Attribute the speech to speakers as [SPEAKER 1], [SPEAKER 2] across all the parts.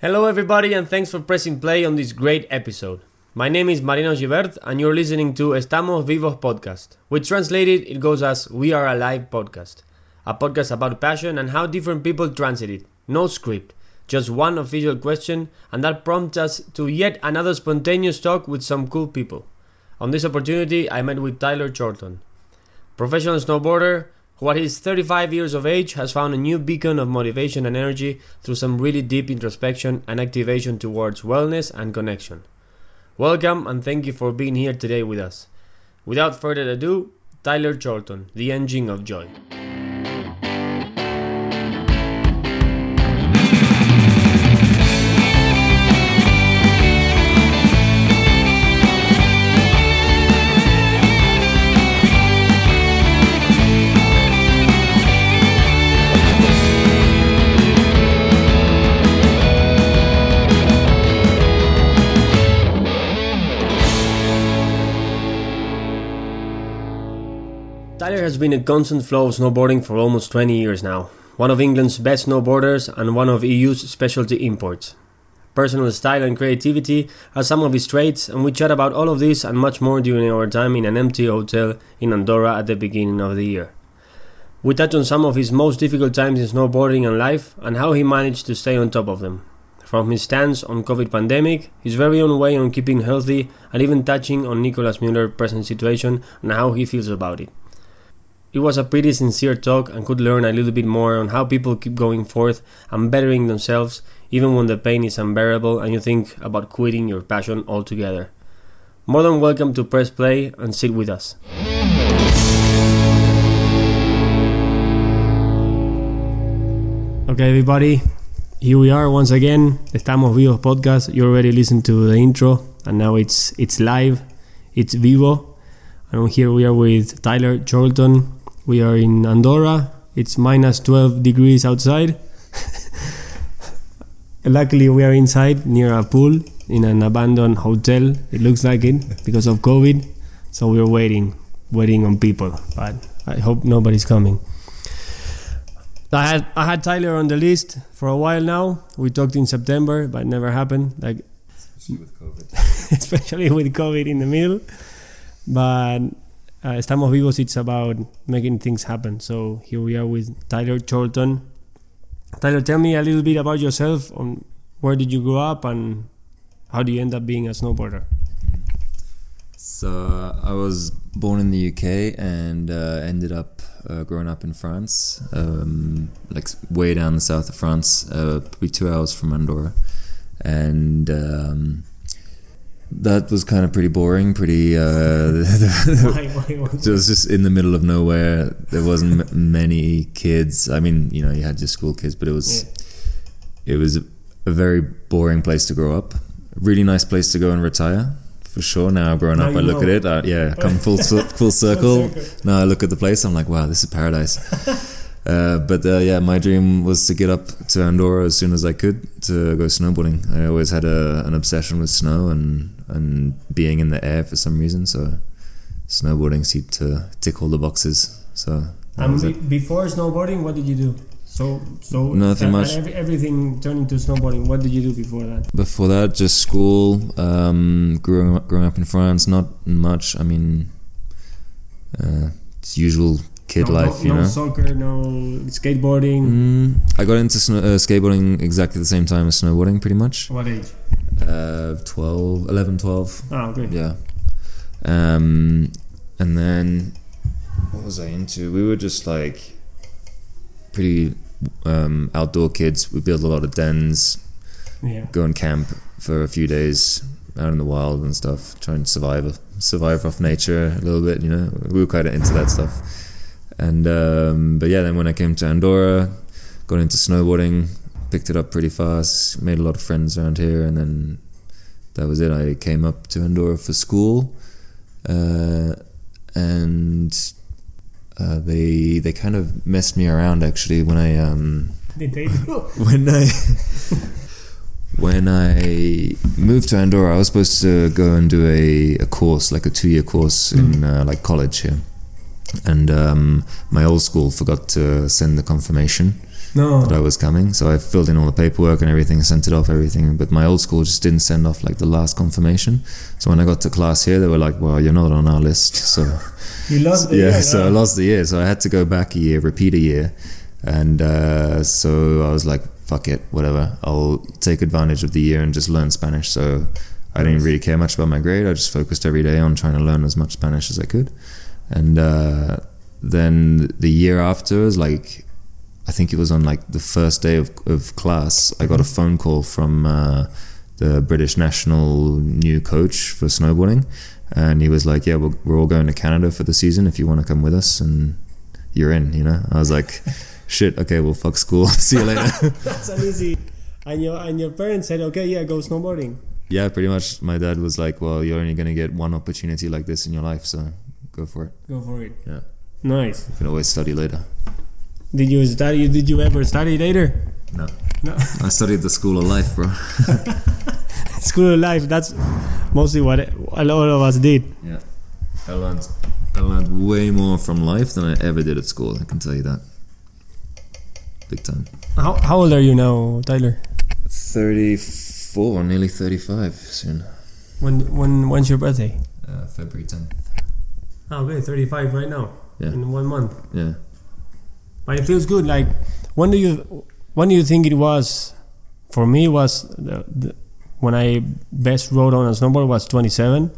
[SPEAKER 1] Hello, everybody, and thanks for pressing play on this great episode. My name is Marino Givert, and you're listening to Estamos Vivos podcast, which translated it goes as We Are Alive podcast, a podcast about passion and how different people transit it. No script, just one official question, and that prompts us to yet another spontaneous talk with some cool people. On this opportunity, I met with Tyler Chorlton, professional snowboarder who at his 35 years of age has found a new beacon of motivation and energy through some really deep introspection and activation towards wellness and connection. Welcome and thank you for being here today with us. Without further ado, Tyler Chorlton, the engine of joy. Has been a constant flow of snowboarding for almost 20 years now. One of England's best snowboarders and one of EU's specialty imports. Personal style and creativity are some of his traits, and we chat about all of this and much more during our time in an empty hotel in Andorra at the beginning of the year. We touch on some of his most difficult times in snowboarding and life and how he managed to stay on top of them. From his stance on COVID pandemic, his very own way on keeping healthy, and even touching on Nicolas Mueller's present situation and how he feels about it. It was a pretty sincere talk and could learn a little bit more on how people keep going forth and bettering themselves even when the pain is unbearable and you think about quitting your passion altogether. More than welcome to press play and sit with us. Okay, everybody, here we are once again. Estamos Vivos podcast. You already listened to the intro, and now it's it's live. It's vivo, and here we are with Tyler Chorlton, we are in Andorra. It's minus 12 degrees outside. Luckily, we are inside near a pool in an abandoned hotel. It looks like it because of COVID. So we're waiting, waiting on people. But I hope nobody's coming. I had I had Tyler on the list for a while now. We talked in September, but it never happened. Like
[SPEAKER 2] especially with COVID.
[SPEAKER 1] especially with COVID in the middle. But uh, Estamos Vivos, it's about making things happen. So here we are with Tyler Chorlton. Tyler, tell me a little bit about yourself. On where did you grow up and how do you end up being a snowboarder?
[SPEAKER 2] So I was born in the UK and uh, ended up uh, growing up in France, um, like way down the south of France, uh, probably two hours from Andorra, and. Um, that was kind of pretty boring. Pretty. Uh, it was just in the middle of nowhere. There wasn't many kids. I mean, you know, you had your school kids, but it was
[SPEAKER 1] Yeah.
[SPEAKER 2] it was a, a very boring place to grow up. A really nice place to go and retire, for sure. Now growing
[SPEAKER 1] Now
[SPEAKER 2] up, I look at it. Uh, yeah, come full full circle.
[SPEAKER 1] circle.
[SPEAKER 2] Now I look at the place. I'm like, wow, this is paradise. Uh, but uh, yeah, my dream was to get up to Andorra as soon as I could to go snowboarding. I always had a, an obsession with snow and and being in the air for some reason. So snowboarding seemed to tick all the boxes. So
[SPEAKER 1] And be- before snowboarding, what did you do? So, so
[SPEAKER 2] Nothing much.
[SPEAKER 1] Every, everything turned into snowboarding. What did you do before that?
[SPEAKER 2] Before that, just school. Um, growing up, growing up in France, not much. I mean, uh, it's usual kid
[SPEAKER 1] no,
[SPEAKER 2] life,
[SPEAKER 1] no,
[SPEAKER 2] you
[SPEAKER 1] no
[SPEAKER 2] know.
[SPEAKER 1] soccer, no skateboarding.
[SPEAKER 2] Mm, I got into snow, uh, skateboarding exactly the same time as snowboarding, pretty much.
[SPEAKER 1] What age?
[SPEAKER 2] Uh, 12, 11, 12.
[SPEAKER 1] Ah, okay.
[SPEAKER 2] Yeah. Um, and then what was I into? We were just like pretty um, outdoor kids. We built a lot of dens,
[SPEAKER 1] Yeah.
[SPEAKER 2] go and camp for a few days out in the wild and stuff, trying to survive survive off nature a little bit. You know, we were quite into that stuff. And um, but yeah, then when I came to Andorra, got into snowboarding, picked it up pretty fast, made a lot of friends around here, and then that was it. I came up to Andorra for school, uh, and uh, they they kind of messed me around actually when I um,
[SPEAKER 1] Did they do?
[SPEAKER 2] when I when I moved to Andorra, I was supposed to go and do a, a course, like a two year course in uh, like college here, and um, my old school forgot to send the confirmation,
[SPEAKER 1] No.
[SPEAKER 2] that I was coming. So I filled in all the paperwork and everything, sent it off, everything. But my old school just didn't send off like the last confirmation. So when I got to class here, they were like, "Well, you're not on our list." So
[SPEAKER 1] You lost the
[SPEAKER 2] yeah,
[SPEAKER 1] year,
[SPEAKER 2] so I lost the year. So I had to go back a year, repeat a year, and uh, so I was like, "Fuck it, whatever. I'll take advantage of the year and just learn Spanish." So I didn't really care much about my grade. I just focused every day on trying to learn as much Spanish as I could, and uh, then the year after was like. I think it was on like the first day of, of class. I got a phone call from uh, the British national new coach for snowboarding, and he was like, "Yeah, we're, we're all going to Canada for the season. If you want to come with us, and you're in." You know, I was like, "Shit, okay, well, fuck school. See you later."
[SPEAKER 1] That's an easy. And your and your parents said, okay, yeah, go snowboarding.
[SPEAKER 2] yeah, pretty much. My dad was like, "Well, you're only gonna get one opportunity like this in your life, so go for it.
[SPEAKER 1] Go for it.
[SPEAKER 2] Yeah.
[SPEAKER 1] Nice.
[SPEAKER 2] You can always study later."
[SPEAKER 1] Did you study? Did you ever study later?
[SPEAKER 2] No,
[SPEAKER 1] No.
[SPEAKER 2] I studied the school of life, bro.
[SPEAKER 1] School of life. That's mostly what a lot of us did.
[SPEAKER 2] Yeah, I learned I learned way more from life than I ever did at school. I can tell you that. Big time.
[SPEAKER 1] How how old are you now, Tyler?
[SPEAKER 2] 34, nearly 35 soon.
[SPEAKER 1] When when when's your birthday?
[SPEAKER 2] Uh, February 10th.
[SPEAKER 1] Oh, okay, thirty five right now.
[SPEAKER 2] Yeah.
[SPEAKER 1] In one month.
[SPEAKER 2] Yeah.
[SPEAKER 1] But it feels good. Like when do you when do you think it was? For me, was the, the, when I best rode on a snowboard was twenty seven,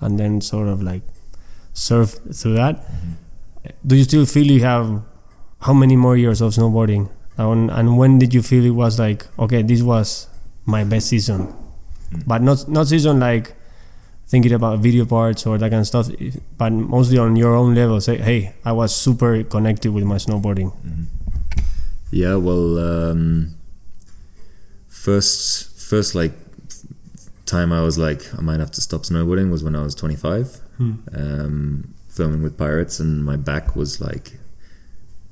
[SPEAKER 1] and then sort of like surf through that. Do you still feel you have how many more years of snowboarding? And, and when did you feel it was like okay, this was my best season,
[SPEAKER 2] Mm.
[SPEAKER 1] but not not season like thinking about video parts or that kind of stuff, but mostly on your own level. Say, hey, I was super connected with my snowboarding.
[SPEAKER 2] Yeah, well, um, first, first like time I was like I might have to stop snowboarding was when I was 25,
[SPEAKER 1] Hmm.
[SPEAKER 2] um, filming with pirates, and my back was like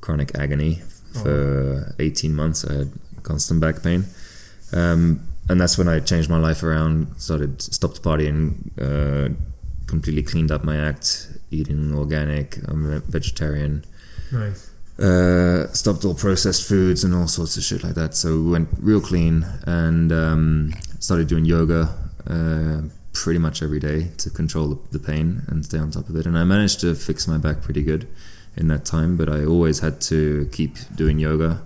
[SPEAKER 2] chronic agony for 18 months. I had constant back pain, um, and that's when I changed my life around. Started stopped partying, uh, completely cleaned up my act, eating organic. I'm a vegetarian
[SPEAKER 1] Nice.
[SPEAKER 2] uh, stopped all processed foods and all sorts of shit like that. So we went real clean and um, started doing yoga uh, pretty much every day to control the, the pain and stay on top of it. And I managed to fix my back pretty good in that time, but I always had to keep doing yoga,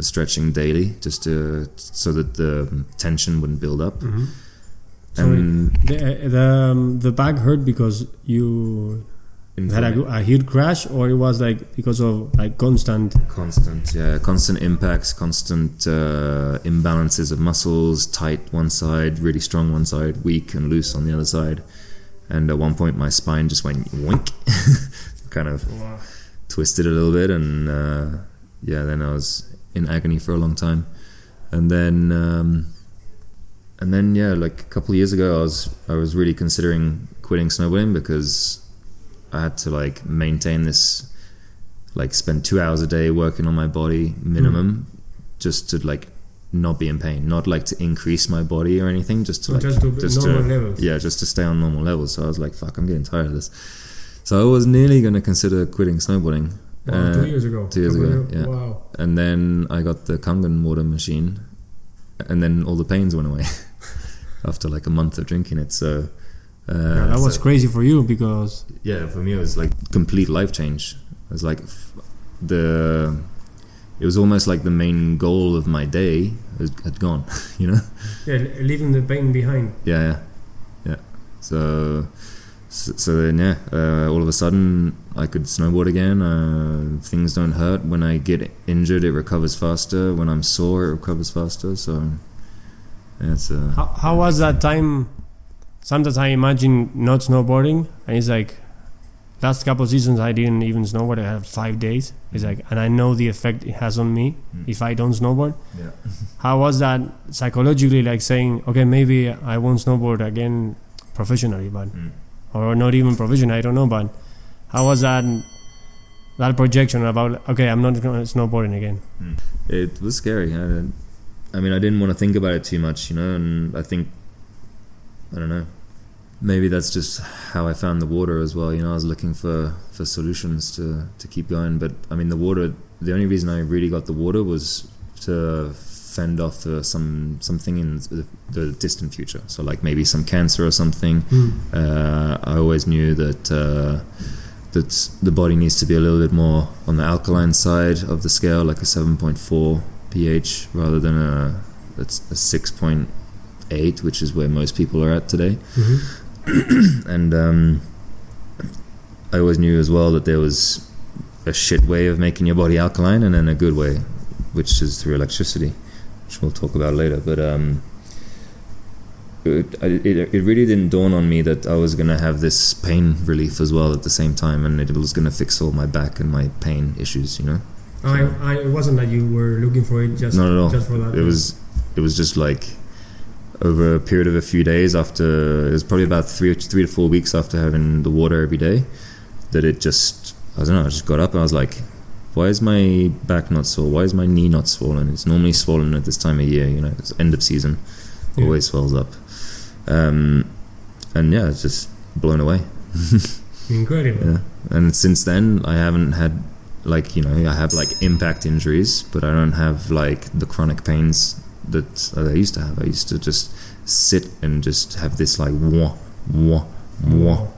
[SPEAKER 2] stretching daily, just to so that the tension wouldn't build up.
[SPEAKER 1] Mm-hmm.
[SPEAKER 2] And
[SPEAKER 1] The the, um, the back hurt because you had a, a huge crash, or it was like because of like constant.
[SPEAKER 2] Constant, yeah, constant impacts, constant uh, imbalances of muscles, tight one side, really strong one side, weak and loose on the other side. And at one point, my spine just went wink, kind of twisted a little bit, and uh, yeah, then I was in agony for a long time. And then, um, and then, yeah, like a couple of years ago, I was I was really considering quitting snowboarding because I had to like maintain this like spend two hours a day working on my body minimum just to like not be in pain not like to increase my body or anything just to like
[SPEAKER 1] just to
[SPEAKER 2] just
[SPEAKER 1] normal
[SPEAKER 2] to,
[SPEAKER 1] levels.
[SPEAKER 2] yeah just to stay on normal levels so i was like fuck i'm getting tired of this so i was nearly going to consider quitting snowboarding
[SPEAKER 1] Wow,
[SPEAKER 2] Uh,
[SPEAKER 1] two years ago.
[SPEAKER 2] two years
[SPEAKER 1] Couple
[SPEAKER 2] ago,
[SPEAKER 1] year-
[SPEAKER 2] yeah.
[SPEAKER 1] Wow.
[SPEAKER 2] and then i got the kangen water machine and then all the pains went away after like a month of drinking it so uh,
[SPEAKER 1] Yeah, that was crazy for you because
[SPEAKER 2] yeah for me it was like complete life change it was like f- the it was almost like the main goal of my day had, had gone you know
[SPEAKER 1] yeah, leaving the pain behind.
[SPEAKER 2] yeah yeah yeah so so, so then yeah uh, all of a sudden i could snowboard again uh, things don't hurt when i get injured it recovers faster when i'm sore it recovers faster so yeah, it's uh,
[SPEAKER 1] How, how was that time? Sometimes I imagine not snowboarding, and it's like last couple of seasons I didn't even snowboard. I had five days. It's like, and I know the effect it has on me
[SPEAKER 2] Mm.
[SPEAKER 1] if I don't snowboard.
[SPEAKER 2] yeah
[SPEAKER 1] How was that psychologically? Like saying, okay, maybe I won't snowboard again professionally, but
[SPEAKER 2] Mm.
[SPEAKER 1] or not even professional. I don't know, but how was that? That projection about okay, I'm not going snowboarding again.
[SPEAKER 2] It was scary. I, I mean, I didn't want to think about it too much, you know, and I think, I don't know, maybe that's just how I found the water as well. You know, I was looking for, for solutions to, to keep going, but I mean, the water the only reason I really got the water was to fend off uh, some something in the, the distant future. So like maybe some cancer or something.
[SPEAKER 1] Mm.
[SPEAKER 2] Uh, I always knew that uh, that the body needs to be a little bit more on the alkaline side of the scale, like a 7.4 pH rather than a that's a 6.8, which is where most people are at today.
[SPEAKER 1] Mhm.
[SPEAKER 2] And um, I always knew as well that there was a shit way of making your body alkaline, and then a good way, which is through electricity, which we'll talk about later. But um, it, it, it really didn't dawn on me that I was gonna have this pain relief as well at the same time, and it was gonna fix all my back and my pain issues. You know,
[SPEAKER 1] I, I, it wasn't that you were looking for it just
[SPEAKER 2] Not at all.
[SPEAKER 1] just for that.
[SPEAKER 2] it was it was just like over a period of a few days after it was probably about three three to four weeks after having the water every day that it just I don't know I just got up and I was like why is my back not sore why is my knee not swollen it's normally swollen at this time of year you know it's end of season
[SPEAKER 1] Yeah.
[SPEAKER 2] always swells up um, and yeah it's just blown away.
[SPEAKER 1] Incredible.
[SPEAKER 2] yeah. And since then I haven't had like you know I have like impact injuries but I don't have like the chronic pains that I used to have. I used to just sit and just have this like wah wah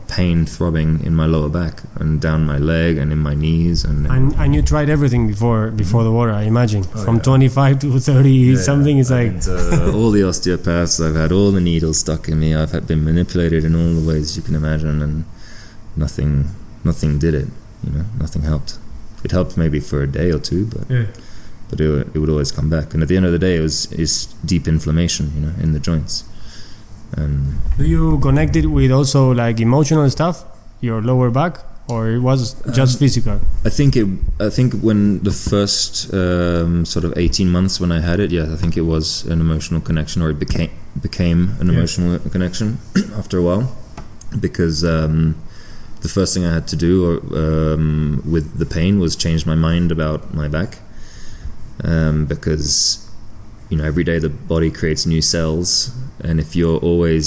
[SPEAKER 2] pain throbbing in my lower back and down my leg and in my knees and,
[SPEAKER 1] And, and you tried everything before before the water, I imagine.
[SPEAKER 2] Oh,
[SPEAKER 1] From
[SPEAKER 2] yeah.
[SPEAKER 1] 25 to 30 something. It's like
[SPEAKER 2] and, uh, all the osteopaths I've had all the needles stuck in me I've had been manipulated in all the ways you can imagine and nothing nothing did it you know nothing helped it helped maybe for a day or two but
[SPEAKER 1] yeah.
[SPEAKER 2] but it, would- it would always come back and at the end of the day it was is deep inflammation you know in the joints and
[SPEAKER 1] Do you connect it with also like emotional stuff, your lower back, or it was just
[SPEAKER 2] Um,
[SPEAKER 1] physical?
[SPEAKER 2] I think it. I think when the first um, sort of eighteen months when I had it, yeah, I think it was an emotional connection, or it became became an
[SPEAKER 1] Yeah.
[SPEAKER 2] emotional connection after a while, because um, the first thing I had to do or, um, with the pain was change my mind about my back, um, because you know every day the body creates new cells, and if you're always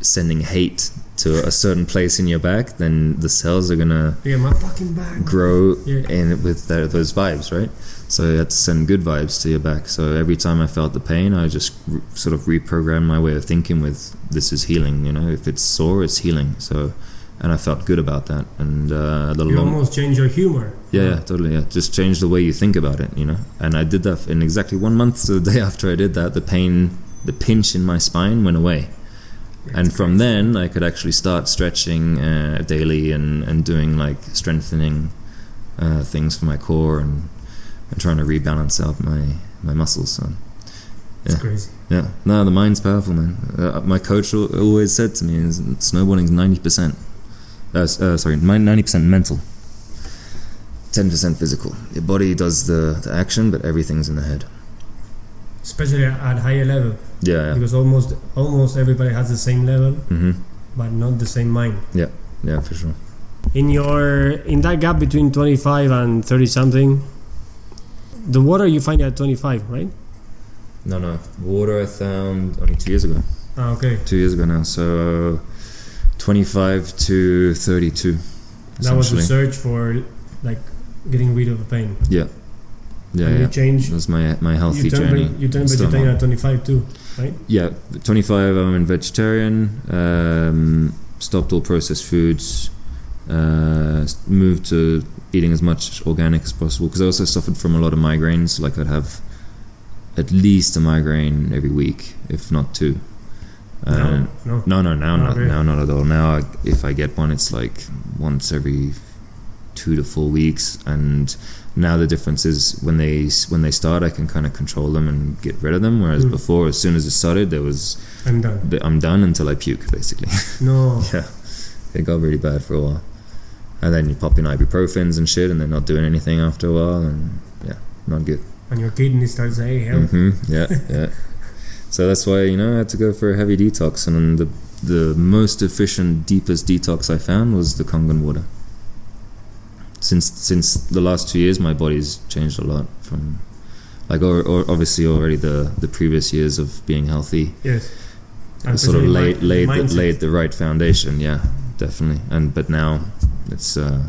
[SPEAKER 2] sending hate to a certain place in your back, then the cells are gonna
[SPEAKER 1] Yeah, my fucking back.
[SPEAKER 2] grow
[SPEAKER 1] Yeah.
[SPEAKER 2] in with tho- those vibes, right? So you have to send good vibes to your back. So every time I felt the pain, I just r- sort of reprogrammed my way of thinking with this is healing. You know, if it's sore, it's healing. So, and I felt good about that. And uh, the
[SPEAKER 1] You
[SPEAKER 2] long,
[SPEAKER 1] almost change your humor.
[SPEAKER 2] yeah, yeah, totally, yeah. Just change the way you think about it. You know, and I did that in exactly one month. So the day after I did that, the pain, the pinch in my spine went away and from then I could actually start stretching uh, daily and, and doing like strengthening uh, things for my core and, and trying to rebalance out my, my muscles. So
[SPEAKER 1] It's
[SPEAKER 2] Yeah.
[SPEAKER 1] crazy.
[SPEAKER 2] yeah, no, the mind's powerful, man. Uh, my coach always said to me, is "Snowboarding's ninety percent, uh, uh, sorry, ninety percent mental, ten percent physical. Your body does the, the action, but everything's in the head."
[SPEAKER 1] Especially at higher level,
[SPEAKER 2] Yeah, yeah.
[SPEAKER 1] because almost almost everybody has the same level,
[SPEAKER 2] hmm
[SPEAKER 1] but not the same mind.
[SPEAKER 2] yeah, yeah, for sure.
[SPEAKER 1] In your in that gap between 25 and 30 something, the water you find at 25, right?
[SPEAKER 2] No, no, water I found only two years ago.
[SPEAKER 1] Ah, okay.
[SPEAKER 2] two years ago now. So 25 to 32.
[SPEAKER 1] That was the search for like getting rid of the pain.
[SPEAKER 2] Yeah, yeah,
[SPEAKER 1] and
[SPEAKER 2] yeah.
[SPEAKER 1] You change.
[SPEAKER 2] That's my my healthy
[SPEAKER 1] You turn,
[SPEAKER 2] journey.
[SPEAKER 1] you turn vegetarian at 25 too, right?
[SPEAKER 2] Yeah, 25. I'm a vegetarian. Um, stopped all processed foods. Uh, moved to eating as much organic as possible because I also suffered from a lot of migraines. Like I'd have at least a migraine every week, if not two. Um,
[SPEAKER 1] no, no.
[SPEAKER 2] No, no, now not
[SPEAKER 1] really?
[SPEAKER 2] now not at all. Now, I, if I get one, it's like once every two to four weeks. And now the difference is when they when they start, I can kind of control them and get rid of them. Whereas
[SPEAKER 1] Mm.
[SPEAKER 2] before, as soon as it started, there was
[SPEAKER 1] I'm done.
[SPEAKER 2] I'm done until I puke, basically.
[SPEAKER 1] No.
[SPEAKER 2] yeah, it got really bad for a while. And then you pop in ibuprofens and shit, and they're not doing anything after a while, and yeah, not good.
[SPEAKER 1] And your kidney starts saying, hey, help.
[SPEAKER 2] hmm Yeah, yeah. So that's why you know I had to go for a heavy detox, and the the most efficient, deepest detox I found was the Kangen water. Since since the last two years, my body's changed a lot from, like, or, or obviously already the the previous years of being healthy
[SPEAKER 1] Yes. And
[SPEAKER 2] sort of laid laid the, laid the right foundation. Yeah, definitely. And but now it's uh,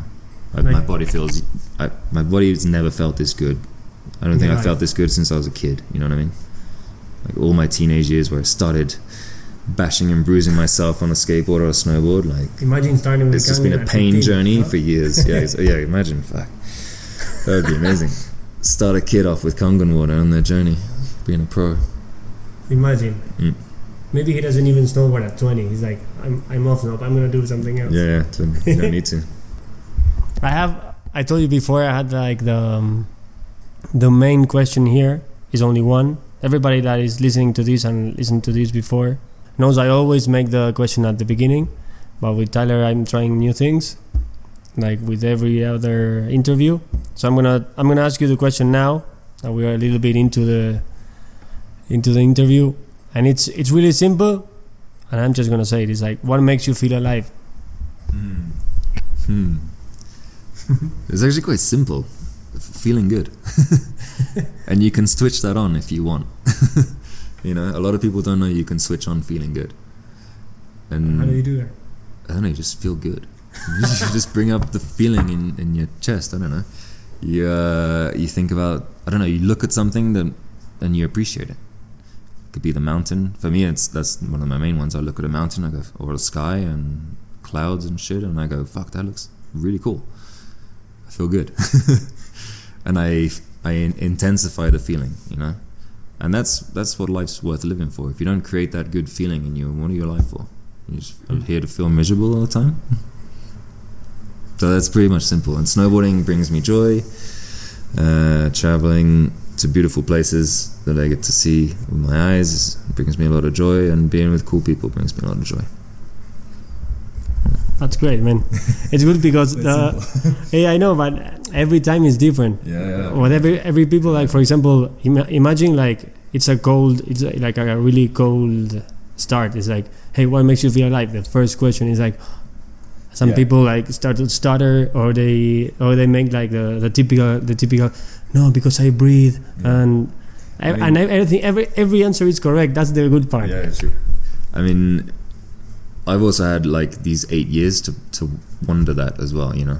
[SPEAKER 2] I, my body feels. I, my body's never felt this good. I don't think I felt this good since I was a kid. You know what I mean? Like all my teenage years, where I started bashing and bruising myself on a skateboard or a snowboard. Like
[SPEAKER 1] Imagine starting with
[SPEAKER 2] it's just been a pain journey for years. Yeah, it's- yeah. Imagine, fuck, that would be amazing. Start a kid off with Kangen water on their journey, being a pro.
[SPEAKER 1] Imagine.
[SPEAKER 2] Mm.
[SPEAKER 1] Maybe he doesn't even snowboard at 20. He's like, I'm, I'm off now. I'm gonna do something else.
[SPEAKER 2] Yeah, yeah. To, you don't need to.
[SPEAKER 1] I have. I told you before. I had like the um, the main question here is only one. Everybody that is listening to this and listened to this before knows I always make the question at the beginning, but with Tyler I'm trying new things, like with every other interview. So I'm gonna I'm gonna ask you the question now. That we are a little bit into the into the interview, and it's it's really simple, and I'm just gonna say it. It's like what makes you feel alive.
[SPEAKER 2] Hmm. it's actually quite simple. Feeling good. and you can switch that on if you want. you know, a lot of people don't know you can switch on feeling good. And
[SPEAKER 1] How do you do that?
[SPEAKER 2] I don't know, you just feel good. you just bring up the feeling in, in your chest. I don't know. You uh, you think about I don't know. You look at something that and you appreciate it. It could be the mountain. For me, it's that's one of my main ones. I look at a mountain, I go or the sky and clouds and shit, and I go, "Fuck, that looks really cool." I feel good, and I I in- intensify the feeling, you know. And that's that's what life's worth living for. If you don't create that good feeling in you, what are you alive for? You just here to feel miserable all the time. So that's pretty much simple. And snowboarding brings me joy. Uh, traveling to beautiful places that I get to see with my eyes brings me a lot of joy, and being with cool people brings me a lot of joy.
[SPEAKER 1] That's great, man. It's good because uh, yeah, I know, but every time is different.
[SPEAKER 2] Yeah,
[SPEAKER 1] Whatever every people like, for example, ima- imagine like it's a cold, it's like a really cold start. It's like, hey, what makes you feel alive? The first question is like, some
[SPEAKER 2] Yeah.
[SPEAKER 1] people like start to stutter, or they or they make like the, the typical the typical, no, because I breathe
[SPEAKER 2] Yeah.
[SPEAKER 1] and.
[SPEAKER 2] I mean-
[SPEAKER 1] and everything, every every answer is correct. That's the good part.
[SPEAKER 2] Yeah, true. I mean, I've also had like these eight years to, to wonder that as well, you know.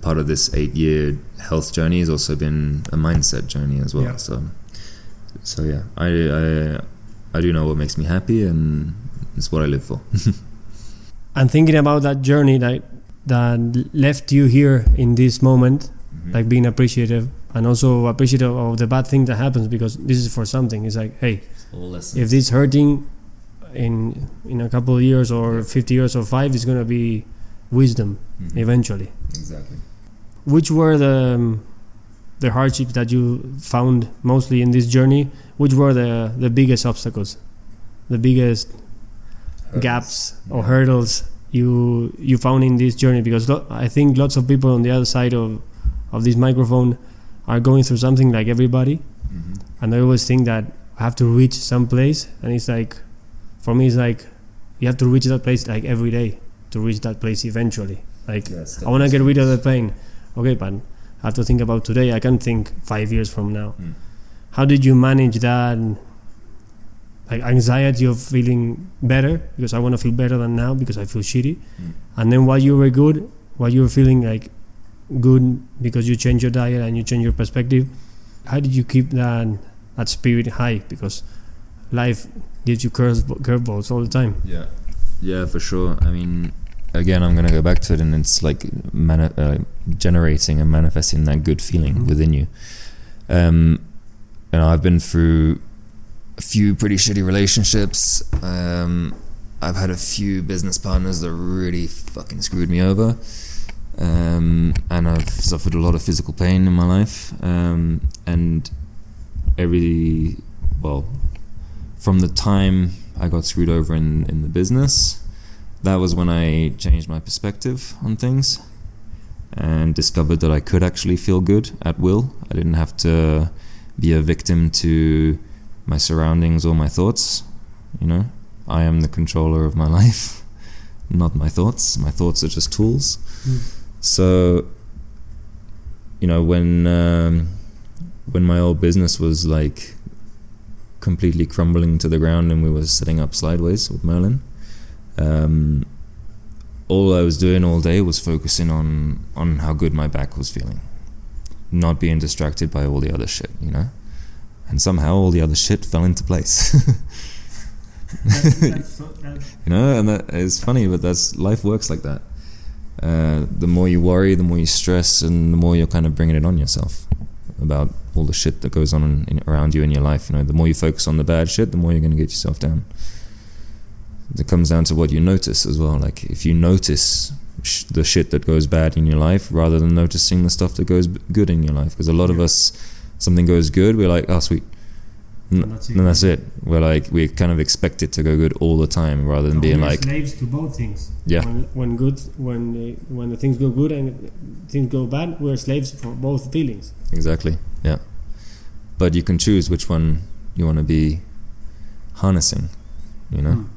[SPEAKER 2] Part of this eight year health journey has also been a mindset journey as well.
[SPEAKER 1] Yeah.
[SPEAKER 2] So, so yeah, I, I, I do know what makes me happy and it's what I live for.
[SPEAKER 1] and thinking about that journey that that left you here in this moment mm-hmm. like being appreciative and also appreciative of the bad thing that happens because this is for something it's like hey if this hurting in in a couple of years or 50 years or 5 is going to be wisdom
[SPEAKER 2] Mhm.
[SPEAKER 1] eventually
[SPEAKER 2] Exactly.
[SPEAKER 1] which were the um, the hardships that you found mostly in this journey which were the the biggest obstacles the biggest gaps or
[SPEAKER 2] Yeah.
[SPEAKER 1] hurdles you you found in this journey because lo- I think lots of people on the other side of of this microphone are going through something like everybody
[SPEAKER 2] Mhm.
[SPEAKER 1] and I always think that I have to reach some place and it's like for me it's like you have to reach that place like every day to reach that place eventually. Like
[SPEAKER 2] Yeah,
[SPEAKER 1] I want to get rid of the pain. Okay but I have to think about today. I can't think 5 years from now.
[SPEAKER 2] Mm.
[SPEAKER 1] how did you manage that like anxiety of feeling better? Because I want to feel better than now because I feel shitty.
[SPEAKER 2] Mm.
[SPEAKER 1] and then while you were good while you were feeling like good because you change your diet and you change your perspective how did you keep that that spirit high? Because life gives you curve curveballs all the time
[SPEAKER 2] Yeah, yeah, for sure. I mean, again, I'm gonna go back to it, and it's like mani- uh, generating and manifesting that good feeling
[SPEAKER 1] Mhm.
[SPEAKER 2] within you. Um, you know, I've been through a few pretty shitty relationships. Um, I've had a few business partners that really fucking screwed me over. Um, and I've suffered a lot of physical pain in my life. Um, and every, well, from the time I got screwed over in, in the business, that was when I changed my perspective on things and discovered that I could actually feel good at will. I didn't have to be a victim to my surroundings or my thoughts. You know, I am the controller of my life, not my thoughts. My thoughts are just tools. So, you know, when um, when my old business was like completely crumbling to the ground and we were sitting up sideways with Merlin, um, all I was doing all day was focusing on on how good my back was feeling, not being distracted by all the other shit, you know. And somehow all the other shit fell into place.
[SPEAKER 1] That's- that's so- that-
[SPEAKER 2] you know and that is funny but that's life works like that uh, the more you worry the more you stress and the more you're kind of bringing it on yourself about all the shit that goes on in, in, around you in your life you know. The more you focus on the bad shit the more you're going to get yourself down. It comes down to what you notice as well. Like if you notice sh- the shit that goes bad in your life rather than noticing the stuff that goes b- good in your life. Because a lot of us something goes good we're like oh sweet N-
[SPEAKER 1] And that's it.
[SPEAKER 2] that's it we're like we kind of expect it to go good all the time rather than being like
[SPEAKER 1] slaves to both things.
[SPEAKER 2] Yeah.
[SPEAKER 1] When, when good, when the, when the things go good and things go bad, we're slaves for both feelings.
[SPEAKER 2] Exactly. Yeah. But you can choose which one you want to be harnessing. You know.
[SPEAKER 1] Mm.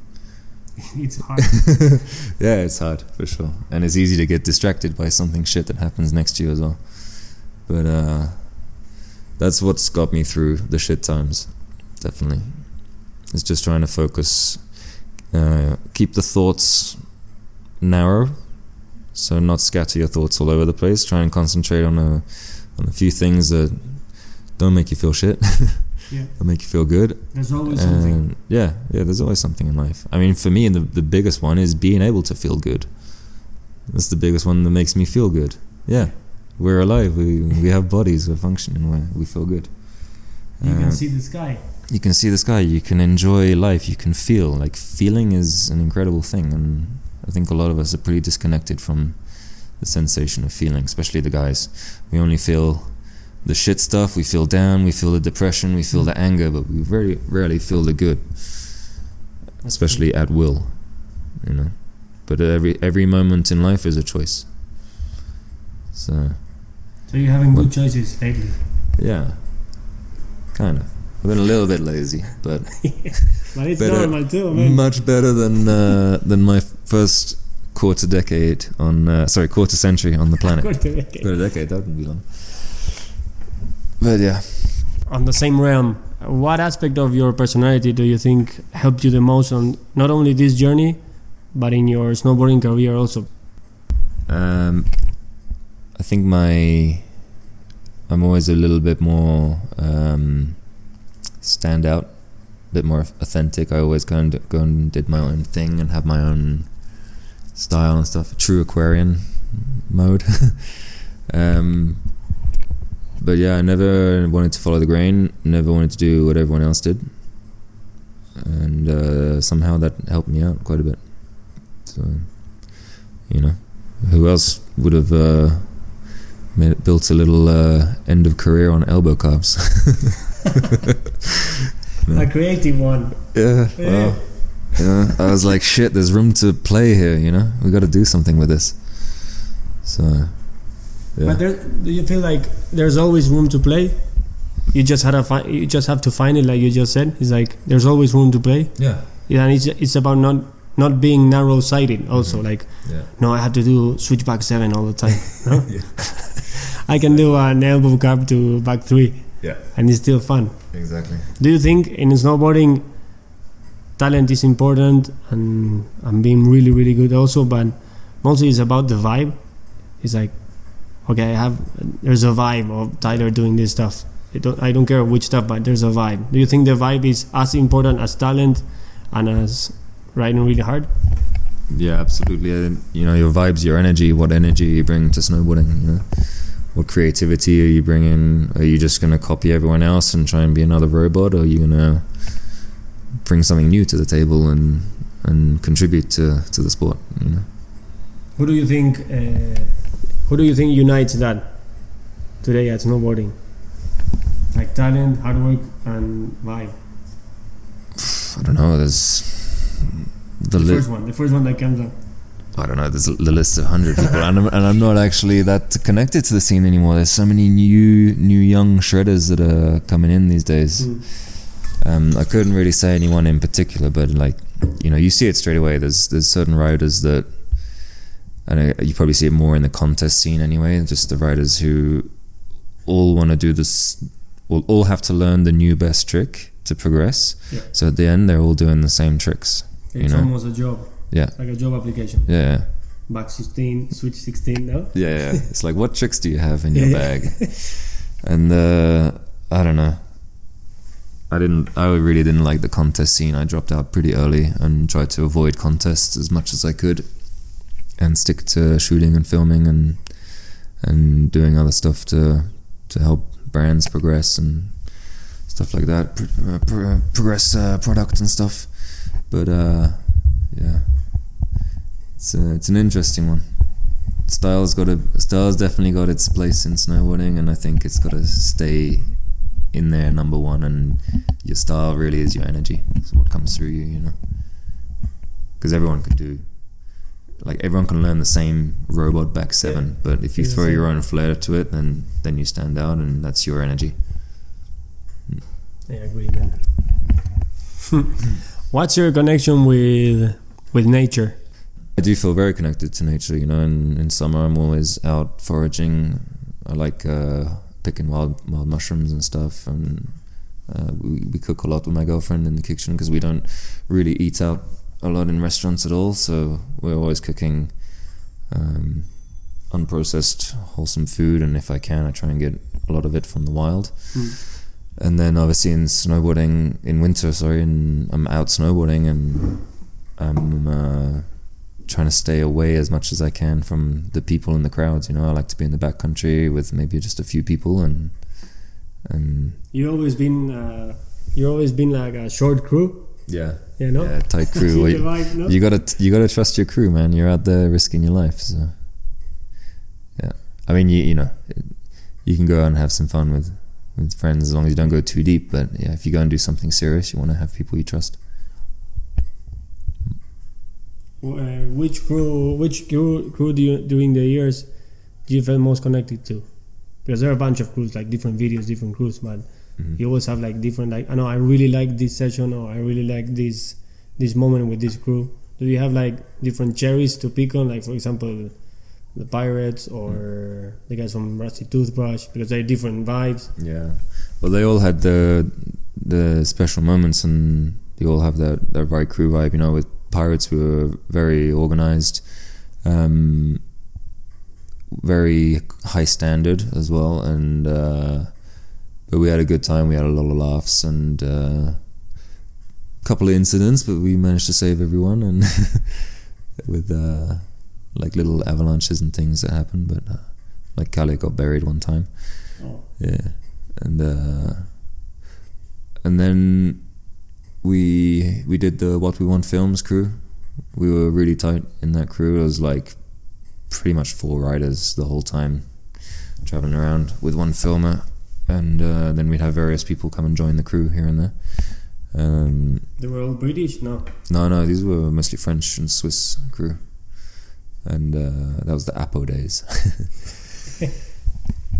[SPEAKER 1] it's hard.
[SPEAKER 2] yeah, it's hard for sure, and it's easy to get distracted by something shit that happens next to you as well. But uh, that's what's got me through the shit times. Definitely, it's just trying to focus, uh, keep the thoughts narrow, so not scatter your thoughts all over the place. Try and concentrate on a on a few things that don't make you feel shit.
[SPEAKER 1] Yeah.
[SPEAKER 2] that make you feel good.
[SPEAKER 1] There's always something.
[SPEAKER 2] Yeah, yeah, there's always something in life. I mean, for me, the the biggest one is being able to feel good. That's the biggest one that makes me feel good. Yeah, we're alive. We we have bodies. We're functioning. We we feel good.
[SPEAKER 1] You can see the sky.
[SPEAKER 2] You can see the sky. You can enjoy life. You can feel. Like feeling is an incredible thing, and I think a lot of us are pretty disconnected from the sensation of feeling, especially the guys. We only feel the shit stuff. We feel down. We feel the depression. We feel the anger, but we very rarely feel the good, especially at will. You know, but every every moment in life is a choice. So
[SPEAKER 1] So you're having
[SPEAKER 2] Well-
[SPEAKER 1] good choices lately.
[SPEAKER 2] yeah, kind of. I've been a little bit lazy, but
[SPEAKER 1] But it's
[SPEAKER 2] Better-
[SPEAKER 1] normal too, man.
[SPEAKER 2] much better than uh, than my first quarter decade on uh, sorry quarter century on the planet.
[SPEAKER 1] Quarter decade.
[SPEAKER 2] quarter decade that wouldn't be long. But yeah,
[SPEAKER 1] on the same realm, what aspect of your personality do you think helped you the most on not only this journey, but in your snowboarding career also?
[SPEAKER 2] um, I think my I'm always a little bit more um, stand out, a bit more authentic. I always go and go and did my own thing and have my own style and stuff. True Aquarian mode. um, but yeah, I never wanted to follow the grain. Never wanted to do what everyone else did, and uh, somehow that helped me out quite a bit. So, you know, who else would have uh, made, built a little uh, end of career on elbow carves?
[SPEAKER 1] A creative one.
[SPEAKER 2] yeah,
[SPEAKER 1] Yeah.
[SPEAKER 2] well, yeah. I was like, shit. There's room to play here. You know, we got to do something with this. So, yeah.
[SPEAKER 1] But there, do you feel like there's always room to play? You just had to find. You just have to find it, like you just said. It's like there's always room to play.
[SPEAKER 2] yeah,
[SPEAKER 1] Yeah, and it's it's about not not being narrow sighted. Also, mm-hmm. like
[SPEAKER 2] yeah.
[SPEAKER 1] no, I have to do switchback seven all the time. No?
[SPEAKER 2] Yeah.
[SPEAKER 1] I can do an elbow carve to back three,
[SPEAKER 2] Yeah,
[SPEAKER 1] and it's still fun.
[SPEAKER 2] exactly.
[SPEAKER 1] Do you think in snowboarding talent is important and and being really really good also, but mostly it's about the vibe. It's like, okay, I have there's a vibe of Tyler doing this stuff. I don't I don't care which stuff, but there's a vibe. Do you think the vibe is as important as talent and as riding really hard?
[SPEAKER 2] Yeah, absolutely. You know, your vibes, your energy. What energy you bring to snowboarding? You know, what creativity are you bringing? Are you just gonna copy everyone else and try and be another robot, or are you gonna bring something new to the table and and contribute to to the sport? You know.
[SPEAKER 1] Who do you think? Uh, who do you think unites that today at snowboarding? Like talent, hard work, and vibe.
[SPEAKER 2] I don't know. There's the,
[SPEAKER 1] The first one, the first one that comes up.
[SPEAKER 2] I don't know. There's the list of hundred people, and I'm, and I'm not actually that connected to the scene anymore. There's so many new new young shredders that are coming in these days.
[SPEAKER 1] Mm.
[SPEAKER 2] Um, I couldn't really say anyone in particular, but like you know, you see it straight away. There's there's certain riders that, and you probably see it more in the contest scene anyway. Just the riders who all want to do this, will all have to learn the new best trick to progress.
[SPEAKER 1] Yeah.
[SPEAKER 2] So at the end, they're all doing the same tricks.
[SPEAKER 1] It's
[SPEAKER 2] know?
[SPEAKER 1] almost a job.
[SPEAKER 2] Yeah.
[SPEAKER 1] Like a job application.
[SPEAKER 2] Yeah,
[SPEAKER 1] back 16, switch 16 now.
[SPEAKER 2] Yeah, yeah. it's like, what tricks do you have in your
[SPEAKER 1] Yeah,
[SPEAKER 2] bag? and uh, I don't know. I didn't. I really didn't like the contest scene. I dropped out pretty early and tried to avoid contests as much as I could, and stick to shooting and filming and and doing other stuff to to help brands progress and stuff like that. Pro- uh, pro- uh, progress uh, product and stuff. But uh, yeah, it's a, it's an interesting one. Style's got a style's definitely got its place in snowboarding, and I think it's got to stay in there number one. And your style really is your energy. It's what comes through you, you know. Because everyone can do, like everyone can learn the same robot back seven, but if you
[SPEAKER 1] Yeah,
[SPEAKER 2] throw your own flair to it, then then you stand out, and that's your energy.
[SPEAKER 1] I agree, man. What's your connection with with nature?
[SPEAKER 2] I do feel very connected to nature, you know. In, in summer, I'm always out foraging. I like uh, picking wild wild mushrooms and stuff, and uh, we, we cook a lot with my girlfriend in the kitchen because we don't really eat out a lot in restaurants at all. So we're always cooking um, unprocessed, wholesome food, and if I can, I try and get a lot of it from the wild.
[SPEAKER 1] Mm.
[SPEAKER 2] And then obviously in snowboarding in winter, sorry, and I'm out snowboarding and I'm uh, trying to stay away as much as I can from the people in the crowds. You know, I like to be in the back country with maybe just a few people and and
[SPEAKER 1] You always been uh, you always been like a short crew,
[SPEAKER 2] yeah,
[SPEAKER 1] you know.
[SPEAKER 2] yeah, tight crew. Well, you,
[SPEAKER 1] vibe, no?
[SPEAKER 2] you gotta you gotta trust your crew, man. You're out there risking your life, so yeah. I mean, you you know, you can go out and have some fun with with friends as long as you don't go too deep. But yeah, if you go and do something serious, you want to have people you trust.
[SPEAKER 1] Uh, which crew which crew, crew do you, during the years do you feel most connected to? Because there are a bunch of crews, like different videos, different crews, but
[SPEAKER 2] Mhm.
[SPEAKER 1] you always have like different like I know I really like this session or I really like this this moment with this crew. Do you have like different cherries to pick on? Like for example, the pirates or the guys from Rusty Toothbrush because they're different vibes.
[SPEAKER 2] Yeah. Well, they all had the the special moments, and they all have that that right crew vibe. You know, with pirates, were very organized, um, very high standard as well, and uh, but we had a good time. We had a lot of laughs and uh, a couple of incidents, but we managed to save everyone, and with uh, like little avalanches and things that happened. But uh, like Kale got buried one time.
[SPEAKER 1] Oh.
[SPEAKER 2] Yeah, and uh, and then we we did the What We Want Films crew. We were really tight in that crew. It was like pretty much four riders the whole time, traveling around with one filmer, and uh, then we'd have various people come and join the crew here and there. Um,
[SPEAKER 1] They were all British, no.
[SPEAKER 2] no, no, these were mostly French and Swiss crew, and uh, that was the Apo days.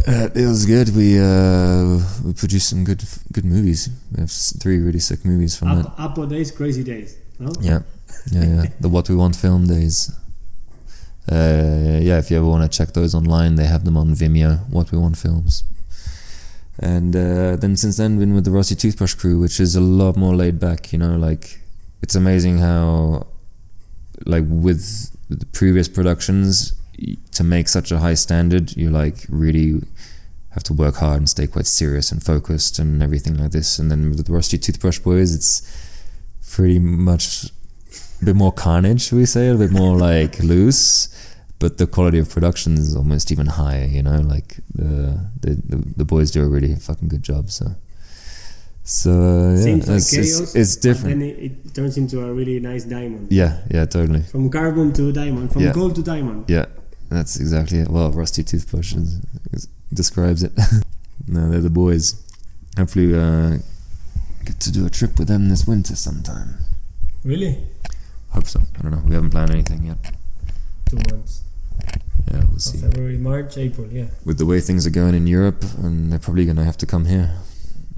[SPEAKER 2] uh, it was good. We uh, we produced some good good movies. We have three really sick movies from that.
[SPEAKER 1] Up, Apo days, crazy days. No?
[SPEAKER 2] Yeah, yeah, yeah. the What We Want film days. Uh, yeah, if you ever want to check those online, they have them on Vimeo. What We Want films. And uh, then since then, been with the Rusty Toothbrush crew, which is a lot more laid back. You know, like it's amazing how, like with the previous productions, to make such a high standard, you like really have to work hard and stay quite serious and focused and everything like this. And then with the Rusty Toothbrush Boys, it's pretty much a bit more carnage, should we say, a bit more like loose. But the quality of production is almost even higher, you know. Like the the, the, the boys do a really fucking good job. So, so uh, yeah,
[SPEAKER 1] Seems like
[SPEAKER 2] it's,
[SPEAKER 1] chaos,
[SPEAKER 2] it's, it's different.
[SPEAKER 1] then it, it turns into a really nice diamond.
[SPEAKER 2] Yeah, yeah, totally.
[SPEAKER 1] From carbon to diamond, from
[SPEAKER 2] Yeah.
[SPEAKER 1] gold to diamond.
[SPEAKER 2] Yeah, that's exactly it. Well, Rusty Toothbrush is, is, describes it. no, they're the boys. Hopefully, uh, get to do a trip with them this winter sometime.
[SPEAKER 1] Really?
[SPEAKER 2] Hope so. I don't know. We haven't planned anything yet.
[SPEAKER 1] Two months.
[SPEAKER 2] Yeah, we'll see.
[SPEAKER 1] February, March, April, yeah.
[SPEAKER 2] With the way things are going in Europe, and they're probably gonna have to come here.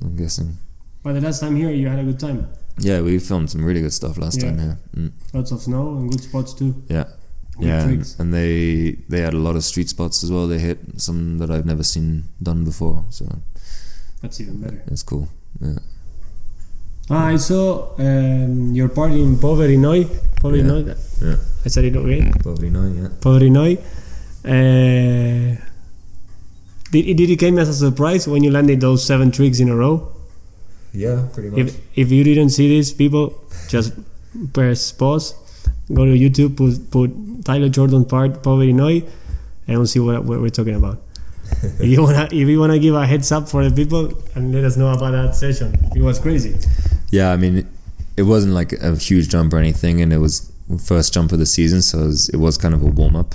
[SPEAKER 2] I'm guessing.
[SPEAKER 1] But the last time here, you had a good time.
[SPEAKER 2] Yeah, we filmed some really good stuff last
[SPEAKER 1] Yeah.
[SPEAKER 2] time here. Mm.
[SPEAKER 1] Lots of snow and good spots too.
[SPEAKER 2] Yeah. Yeah, and, and they they had a lot of street spots as well. They hit some that I've never seen done before, so
[SPEAKER 1] That's even better.
[SPEAKER 2] it's cool. Yeah.
[SPEAKER 1] Ah, I saw um, your party in Poverinoy. Poverinoy. that
[SPEAKER 2] Yeah.
[SPEAKER 1] I said it okay.
[SPEAKER 2] Nine, yeah.
[SPEAKER 1] Poverinoy. Uh, did, it- did it came as a surprise when you landed those seven tricks in a row?
[SPEAKER 2] Yeah, pretty much.
[SPEAKER 1] If if you didn't see this, people, just press pause, go to YouTube, put, put Tyler Chorlton part Poverinoy, and we'll see what, what we're talking about. if you wanna if you wanna give a heads up for the people and let us know about that session, it was crazy.
[SPEAKER 2] Yeah, I mean, it wasn't like a huge jump or anything, and it was first jump of the season, so it was, it was kind of a warm up.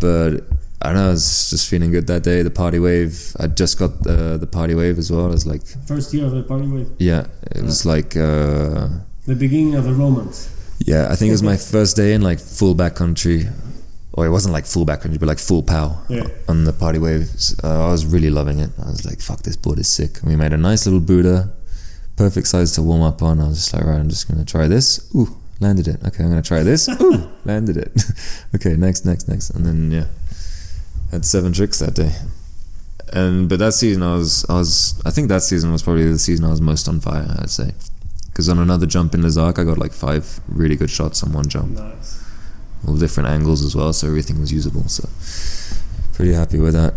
[SPEAKER 2] But I don't know, I was just feeling good that day. The party wave, I just got the the party wave as well. I was like,
[SPEAKER 1] First year of the party wave,
[SPEAKER 2] yeah, it was like, uh,
[SPEAKER 1] the beginning of the romance.
[SPEAKER 2] Yeah, I think it was my first day in like full backcountry, or it wasn't like full backcountry, but like full pow
[SPEAKER 1] Yeah.
[SPEAKER 2] on the party waves. Uh, I was really loving it. I was like, fuck, this board is sick. And we made a nice little booter, perfect size to warm up on. I was just like, right, I'm just gonna try this. Ooh, landed it. Okay, I'm gonna try this. Ooh, landed it. okay, next, next, next, and then yeah, had seven tricks that day. And but that season, I was, I was, I think that season was probably the season I was most on fire. I'd say, because on another jump in Lazark, I got like five really good shots on one jump,
[SPEAKER 1] Nice.
[SPEAKER 2] all different angles as well, so everything was usable. So pretty happy with that.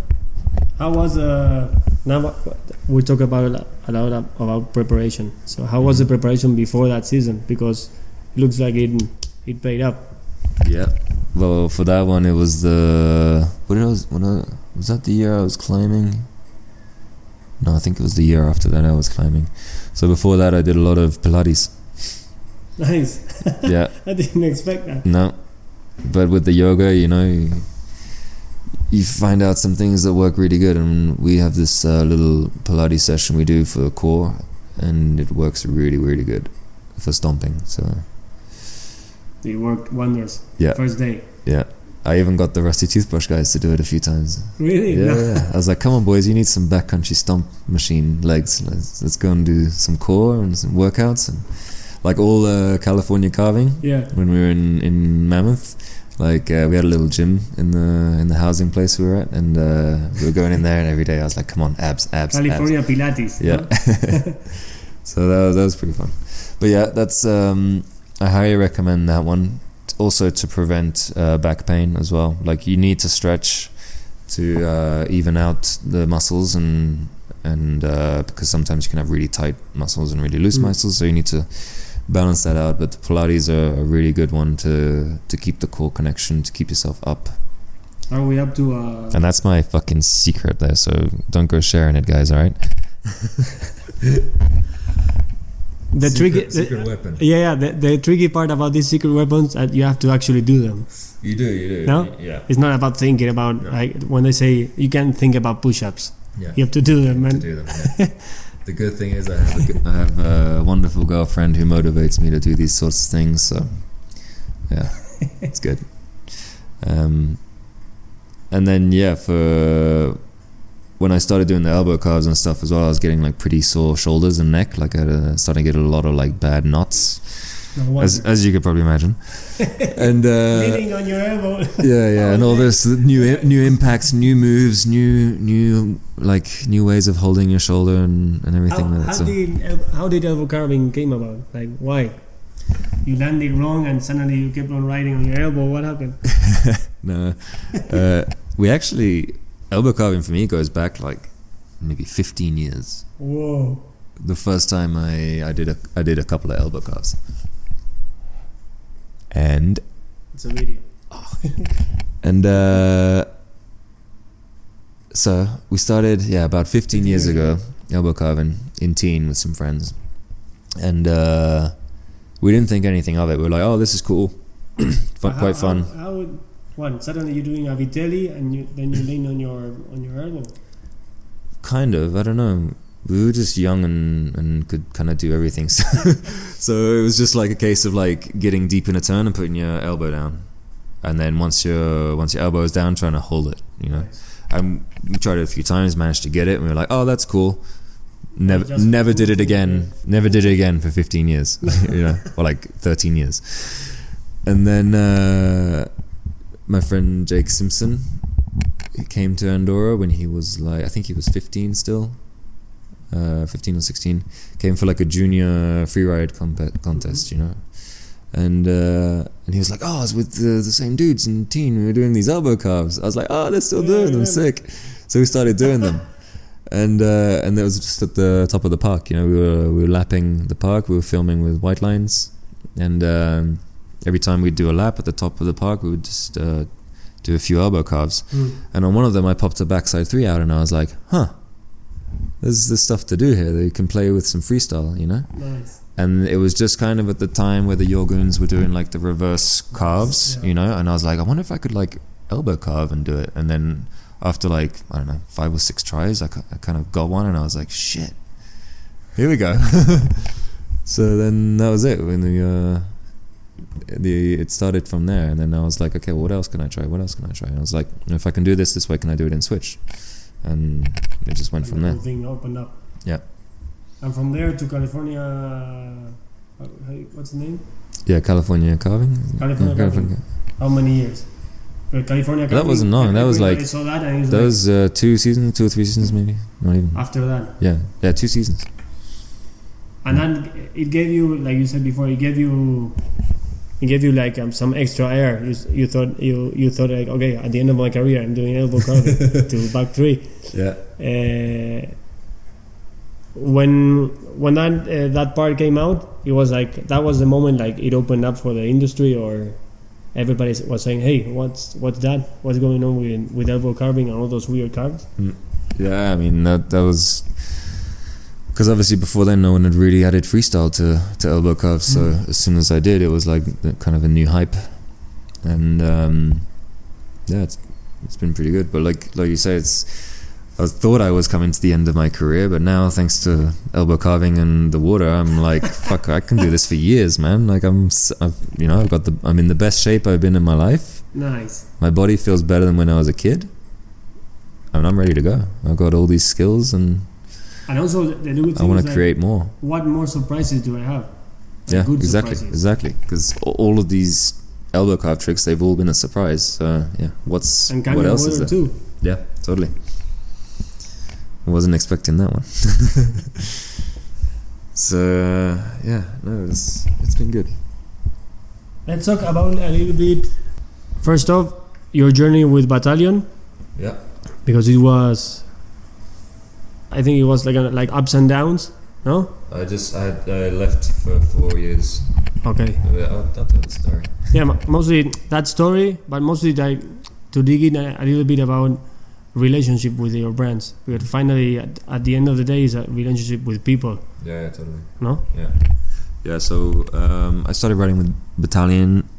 [SPEAKER 1] How was uh now we talk about a lot, a lot of- about preparation. So how was the preparation before that season? Because it looks like it it paid up.
[SPEAKER 2] Yeah. Well, for that one, it was the what did I was when I, was that the year I was climbing? No, I think it was the year after that I was climbing. So before that, I did a lot of Pilates.
[SPEAKER 1] Nice.
[SPEAKER 2] Yeah.
[SPEAKER 1] I didn't expect that.
[SPEAKER 2] No, but with the yoga, you know, you, you find out some things that work really good, and we have this uh, little Pilates session we do for the core, and it works really, really good for stomping. So
[SPEAKER 1] It worked wonders.
[SPEAKER 2] Yeah.
[SPEAKER 1] First day.
[SPEAKER 2] yeah. I even got the Rusty Toothbrush guys to do it a few times.
[SPEAKER 1] Really?
[SPEAKER 2] Yeah,
[SPEAKER 1] No.
[SPEAKER 2] yeah. I was like, come on, boys, you need some backcountry stomp machine legs. Let's, let's go and do some core and some workouts. And like all uh, California carving
[SPEAKER 1] Yeah.
[SPEAKER 2] when we were in, in Mammoth, like uh, we had a little gym in the in the housing place we were at, and uh, we were going in there, and every day I was like, come on, abs, abs, abs.
[SPEAKER 1] California Pilates.
[SPEAKER 2] Yeah.
[SPEAKER 1] huh?
[SPEAKER 2] So that was, that was pretty fun. But yeah, that's um, I highly recommend that one. Also to prevent uh, back pain as well. Like you need to stretch to uh, even out the muscles and and uh, because sometimes you can have really tight muscles and really loose
[SPEAKER 1] Mm.
[SPEAKER 2] muscles, so you need to balance that out. But the Pilates are a really good one to to keep the core connection, to keep yourself up.
[SPEAKER 1] Are we up to uh
[SPEAKER 2] And that's my fucking secret there. So don't go sharing it, guys. All right.
[SPEAKER 1] the tricky the-
[SPEAKER 2] weapon.
[SPEAKER 1] yeah, yeah. The, the tricky part about these secret weapons that you have to actually do them.
[SPEAKER 2] You do, you do.
[SPEAKER 1] No?
[SPEAKER 2] Yeah.
[SPEAKER 1] It's not about thinking about
[SPEAKER 2] No.
[SPEAKER 1] like when they say you can't think about push-ups.
[SPEAKER 2] Yeah.
[SPEAKER 1] You have to do them,
[SPEAKER 2] to do them. Yeah. the good thing is I have, a good, I have a wonderful girlfriend who motivates me to do these sorts of things. So yeah, it's good. Um, and then yeah, for when I started doing the elbow carves and stuff as well, I was getting like pretty sore shoulders and neck. Like I had a, starting to get a lot of like bad knots,
[SPEAKER 1] No
[SPEAKER 2] as as you could probably imagine. and uh,
[SPEAKER 1] Leaning on your elbow.
[SPEAKER 2] yeah, yeah, and all this new new impacts, new moves, new new like new ways of holding your shoulder and, and everything.
[SPEAKER 1] how,
[SPEAKER 2] like
[SPEAKER 1] how
[SPEAKER 2] that. So
[SPEAKER 1] did how did elbow carving came about? Like why? You landed wrong and suddenly you kept on riding on your elbow. What happened?
[SPEAKER 2] no, uh, we actually elbow carving for me goes back like maybe fifteen years.
[SPEAKER 1] Whoa.
[SPEAKER 2] The first time I I did a I did a couple of elbow carves, and
[SPEAKER 1] It's a video.
[SPEAKER 2] and uh, so we started yeah about 15 years ago elbow carving in teen with some friends and uh, we didn't think anything of it we were like oh this is cool fun,
[SPEAKER 1] How-
[SPEAKER 2] quite fun
[SPEAKER 1] How, how would one suddenly you're doing a vitelli and you, then you lean on your on your elbow?
[SPEAKER 2] kind of i don't know. We were just young and, and could kind of do everything so, so it was just like a case of like getting deep in a turn and putting your elbow down. And then once your once your elbow is down trying to hold it you know? And we tried it a few times managed to get it and we were like oh that's cool. Never never did it again. never did it again for 15 years you know or like 13 years. And then uh, my friend Jake Simpson he came to Andorra when he was like I think he was 15 still uh, 15 or 16 came for like a junior freeride comp- contest you know And uh, and he was like, oh, I was with the, the same dudes in teen. We were doing these elbow carves. I was like, oh, they're still doing them. Sick. So we started doing them. And uh, and it was just at the top of the park. You know, we were we were lapping the park. We were filming with Whitelines, and um, every time we'd do a lap at the top of the park, we would just uh, do a few elbow carves.
[SPEAKER 1] Mm.
[SPEAKER 2] And on one of them, I popped a backside three out, and I was like, huh, there's this stuff to do here. That you can play with some freestyle, you know.
[SPEAKER 1] Nice.
[SPEAKER 2] And it was just kind of at the time where the Yorguns were doing like the reverse carves,
[SPEAKER 1] Yeah.
[SPEAKER 2] you know. And I was like, I wonder if I could like elbow carve and do it. And then after like I don't know five or six tries, I, I kind of got one, and I was like, shit, here we go. so then that was it. When the uh, the it started from there, and then I was like, okay, well, what else can I try? What else can I try? And I was like, if I can do this this way, can I do it in Switch? And it just went
[SPEAKER 1] And
[SPEAKER 2] from
[SPEAKER 1] the
[SPEAKER 2] there.
[SPEAKER 1] whole thing opened up.
[SPEAKER 2] Yeah.
[SPEAKER 1] And from there to California, uh, what's the name?
[SPEAKER 2] Yeah, California carving.
[SPEAKER 1] California
[SPEAKER 2] Yeah,
[SPEAKER 1] carving. How many years? Uh, California.
[SPEAKER 2] That wasn't long, that was like-
[SPEAKER 1] saw that was
[SPEAKER 2] That
[SPEAKER 1] like
[SPEAKER 2] was uh, two seasons, two or three seasons, maybe. Not even.
[SPEAKER 1] after that,
[SPEAKER 2] Yeah, yeah, two seasons.
[SPEAKER 1] and then it gave you, like you said before, it gave you, it gave you like um, some extra air. You, you thought you you thought like okay, at the end of my career, I'm doing elbow carving to back three.
[SPEAKER 2] Yeah.
[SPEAKER 1] uh, when when that uh, that part came out, it was like that was the moment like it opened up for the industry, or everybody was saying, "Hey, what's what's that? What's going on with with elbow carving and all those weird carves?"
[SPEAKER 2] Yeah, I mean that that was because obviously before then no one had really added freestyle to to elbow carves. So
[SPEAKER 1] Mm.
[SPEAKER 2] as soon as I did, it was like kind of a new hype, and um, yeah, it's it's been pretty good. But like like you say, it's I thought I was coming to the end of my career, but now thanks to elbow carving and the water, I'm like fuck, I can do this for years, man. Like I'm, I've, you know, I've got the I'm in the best shape I've been in my life.
[SPEAKER 1] Nice.
[SPEAKER 2] My body feels better than when I was a kid. And I'm ready to go. I've got all these skills and
[SPEAKER 1] And also, the good
[SPEAKER 2] I want to
[SPEAKER 1] like,
[SPEAKER 2] create more.
[SPEAKER 1] what more surprises do I have? Like
[SPEAKER 2] yeah,
[SPEAKER 1] good
[SPEAKER 2] exactly,
[SPEAKER 1] surprises.
[SPEAKER 2] exactly. Because all of these elbow carve tricks, they've all been a surprise. So yeah, what's
[SPEAKER 1] And
[SPEAKER 2] what else is there?
[SPEAKER 1] too.
[SPEAKER 2] Yeah, totally. I wasn't expecting that one. so yeah, no, it's it's been good.
[SPEAKER 1] Let's talk about a little bit. First off, your journey with Battalion.
[SPEAKER 2] Yeah.
[SPEAKER 1] because it was I think it was like a, like ups and downs no
[SPEAKER 2] I just I, I left for four years.
[SPEAKER 1] okay
[SPEAKER 2] I'll, I'll tell the story.
[SPEAKER 1] yeah mostly that story but mostly like to dig in a, a little bit about relationship with your brands because finally at, at the end of the day is a relationship with people
[SPEAKER 2] Yeah, yeah, totally.
[SPEAKER 1] no
[SPEAKER 2] Yeah. Yeah, so um, I started writing with Battalion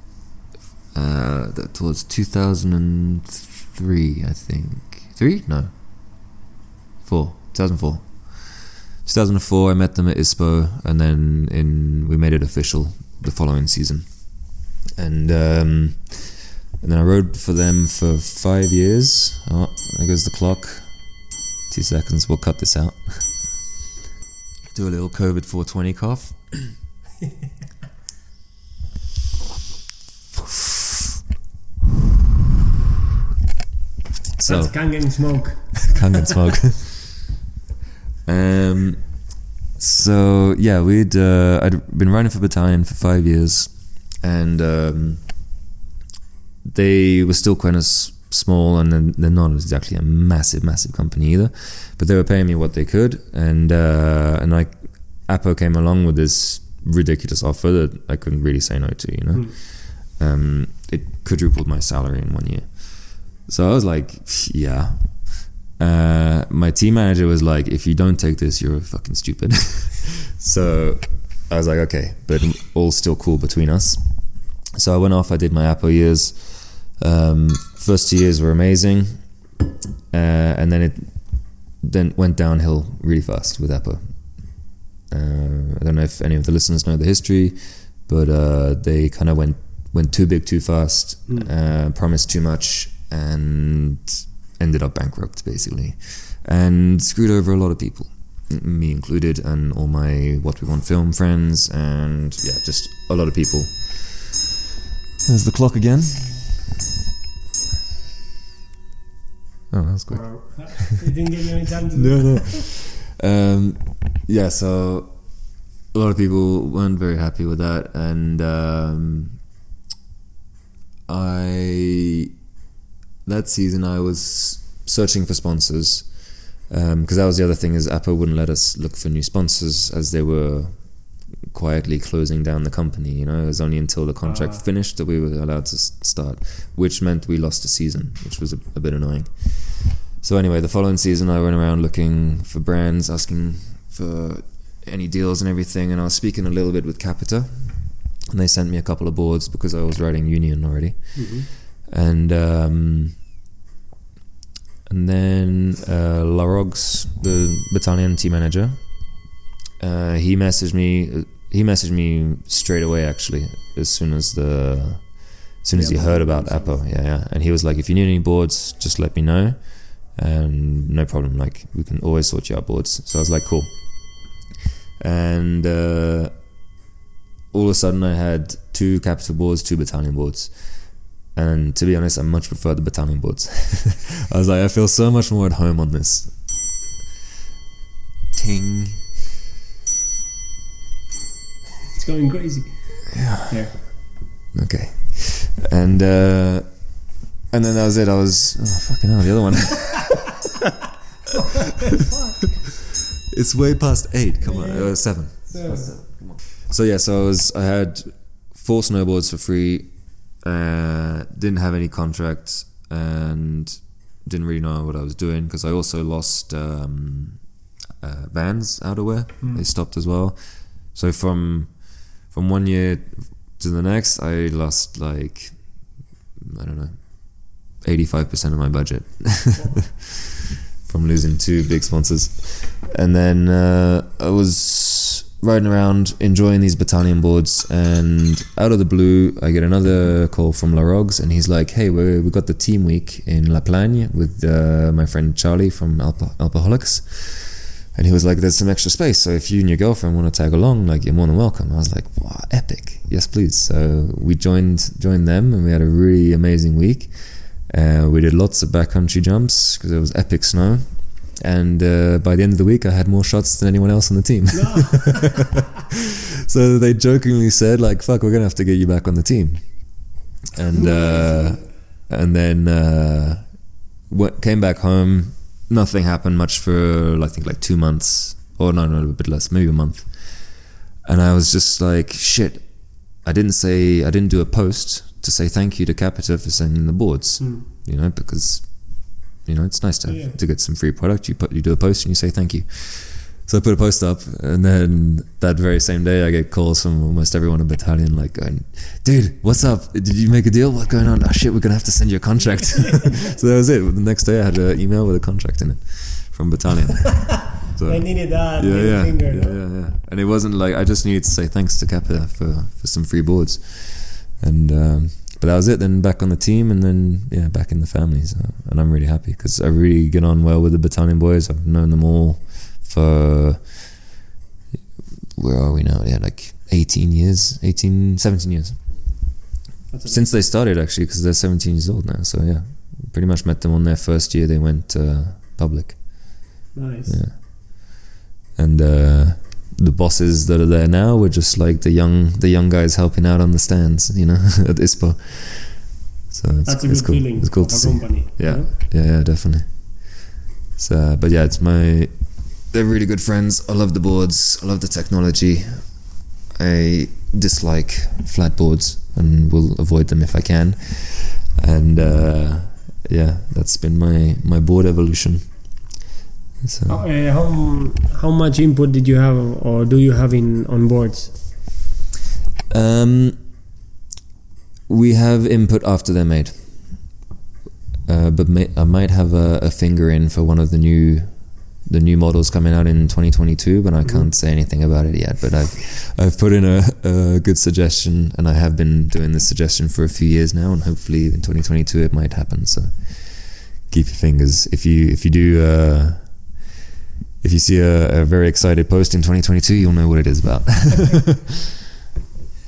[SPEAKER 2] uh, that was 2003, I think. Three? No. Four. 2004. 2004, I met them at ISPO, and then in we made it official the following season. And um, and then I rode for them for five years. Oh, there goes the clock. Two seconds, we'll cut this out. Do a little COVID 420 cough. so
[SPEAKER 1] that's Kangen smoke
[SPEAKER 2] Kangen smoke. um, so yeah, we'd uh, I'd been running for battalion for five years, and um, they were still kind of s- small, and they're not exactly a massive, massive company either. But they were paying me what they could, and uh, and like Apo came along with this ridiculous offer that I couldn't really say no to. You know,
[SPEAKER 1] Mm.
[SPEAKER 2] um, it quadrupled my salary in one year. So I was like, yeah. Uh, my team manager was like, if you don't take this, you're fucking stupid. so I was like, okay, but all still cool between us. So I went off, I did my Apo years. Um, first two years were amazing. Uh, and then it then went downhill really fast with Apo. Uh, I don't know if any of the listeners know the history, but uh, they kind of went went too big too fast,
[SPEAKER 1] Mm.
[SPEAKER 2] uh, promised too much, and ended up bankrupt basically, and screwed over a lot of people, me included, and all my what we want film friends, and yeah, just a lot of people. There's the clock again. Oh, that was quick.
[SPEAKER 1] Or- it didn't give you any time to
[SPEAKER 2] no, no. Um, yeah, so a lot of people weren't very happy with that, and um, I that season I was searching for sponsors because um, that was the other thing is Apo wouldn't let us look for new sponsors as they were quietly closing down the company. You know, it was only until the contract
[SPEAKER 1] Ah.
[SPEAKER 2] finished that we were allowed to start, which meant we lost a season, which was a, a bit annoying. So anyway, the following season I went around looking for brands, asking for any deals and everything, and I was speaking a little bit with Capita, and they sent me a couple of boards because I was writing Union already, and um, and then uh, Larogs, the battalion team manager, uh, he messaged me. He messaged me straight away, actually, as soon as the as soon as he heard about Apo. Yeah, yeah, and he was like, "If you need any boards, just let me know." and no problem. Like we can always sort you out boards. So I was like, cool. And uh, all of a sudden, I had two Capita boards, two battalion boards. And to be honest, I much prefer the battalion boards. I was like, I feel so much more at home on this. Ting.
[SPEAKER 1] It's going crazy.
[SPEAKER 2] Yeah. Okay. And uh, and then that was it. I was oh fucking hell. The other one. it's way past eight. Come on, uh, seven. So yeah, so I was I had four snowboards for free. Uh, didn't have any contracts and didn't really know what I was doing because I also lost um, uh, Vans outerwear. They stopped as well. So from from one year to the next, I lost like I don't know, eighty five percent of my budget from losing two big sponsors, and then uh, I was riding around enjoying these battalion boards, and out of the blue, I get another call from La Rogues, and he's like, "Hey, we we got the team week in La Plagne with uh, my friend Charlie from Alpa- Alpaholics." And he was like, "There's some extra space, so if you and your girlfriend want to tag along, like you're more than welcome." I was like, "Wow, epic! Yes, please." So we joined joined them, and we had a really amazing week. Uh, we did lots of backcountry jumps because it was epic snow, and uh, by the end of the week, I had more shots than anyone else on the team. so they jokingly said, "Like, fuck, we're gonna have to get you back on the team." And uh, and then uh, came back home. Nothing happened much for I think like two months, or no, no, a bit less, maybe a month. And I was just like, shit. I didn't say I didn't do a post to say thank you to Capita for sending the boards. You know, because you know it's nice to
[SPEAKER 1] Yeah.
[SPEAKER 2] to get some free product. You put you do a post and you say thank you. So I put a post up, and then that very same day, I get calls from almost everyone in battalion, like going, "Dude, what's up? Did you make a deal? What's going on? Oh shit, we're gonna have to send you a contract." so that was it. The next day, I had an email with a contract in it from battalion. So
[SPEAKER 1] They needed that
[SPEAKER 2] yeah, yeah,
[SPEAKER 1] finger.
[SPEAKER 2] yeah, yeah, yeah. And it wasn't like I just needed to say thanks to Capita for for some free boards, and um, but that was it. Then back on the team, and then yeah, back in the family. So, and I'm really happy because I really get on well with the battalion boys. I've known them all for where are we now? Yeah, like 18 years, 18, 17 years since they started actually because they're 17 years old now. So yeah, pretty much met them on their first year. They went uh, public.
[SPEAKER 1] nice.
[SPEAKER 2] Yeah. And uh, the bosses that are there now were just like the young the young guys helping out on the stands, you know, at ISPO. So it's,
[SPEAKER 1] That's a
[SPEAKER 2] it's
[SPEAKER 1] good
[SPEAKER 2] cool.
[SPEAKER 1] feeling
[SPEAKER 2] It's cool to
[SPEAKER 1] a
[SPEAKER 2] see.
[SPEAKER 1] company.
[SPEAKER 2] Yeah.
[SPEAKER 1] you know?
[SPEAKER 2] Yeah, yeah, definitely. So, but yeah, it's my. They're really good friends. I love the boards. I love the technology. I dislike flat boards and will avoid them if I can. And uh, yeah, that's been my my board evolution. So.
[SPEAKER 1] How, uh, how how much input did you have, or do you have in on boards?
[SPEAKER 2] Um, we have input after they're made, uh, but may, I might have a, a finger in for one of the new the new models coming out in 2022, but I can't say anything about it yet. But I've I've put in a, a good suggestion, and I have been doing this suggestion for a few years now, and hopefully in 2022 it might happen. So keep your fingers if you if you do. Uh, if you see a, a very excited post in 2022, you'll know what it is about.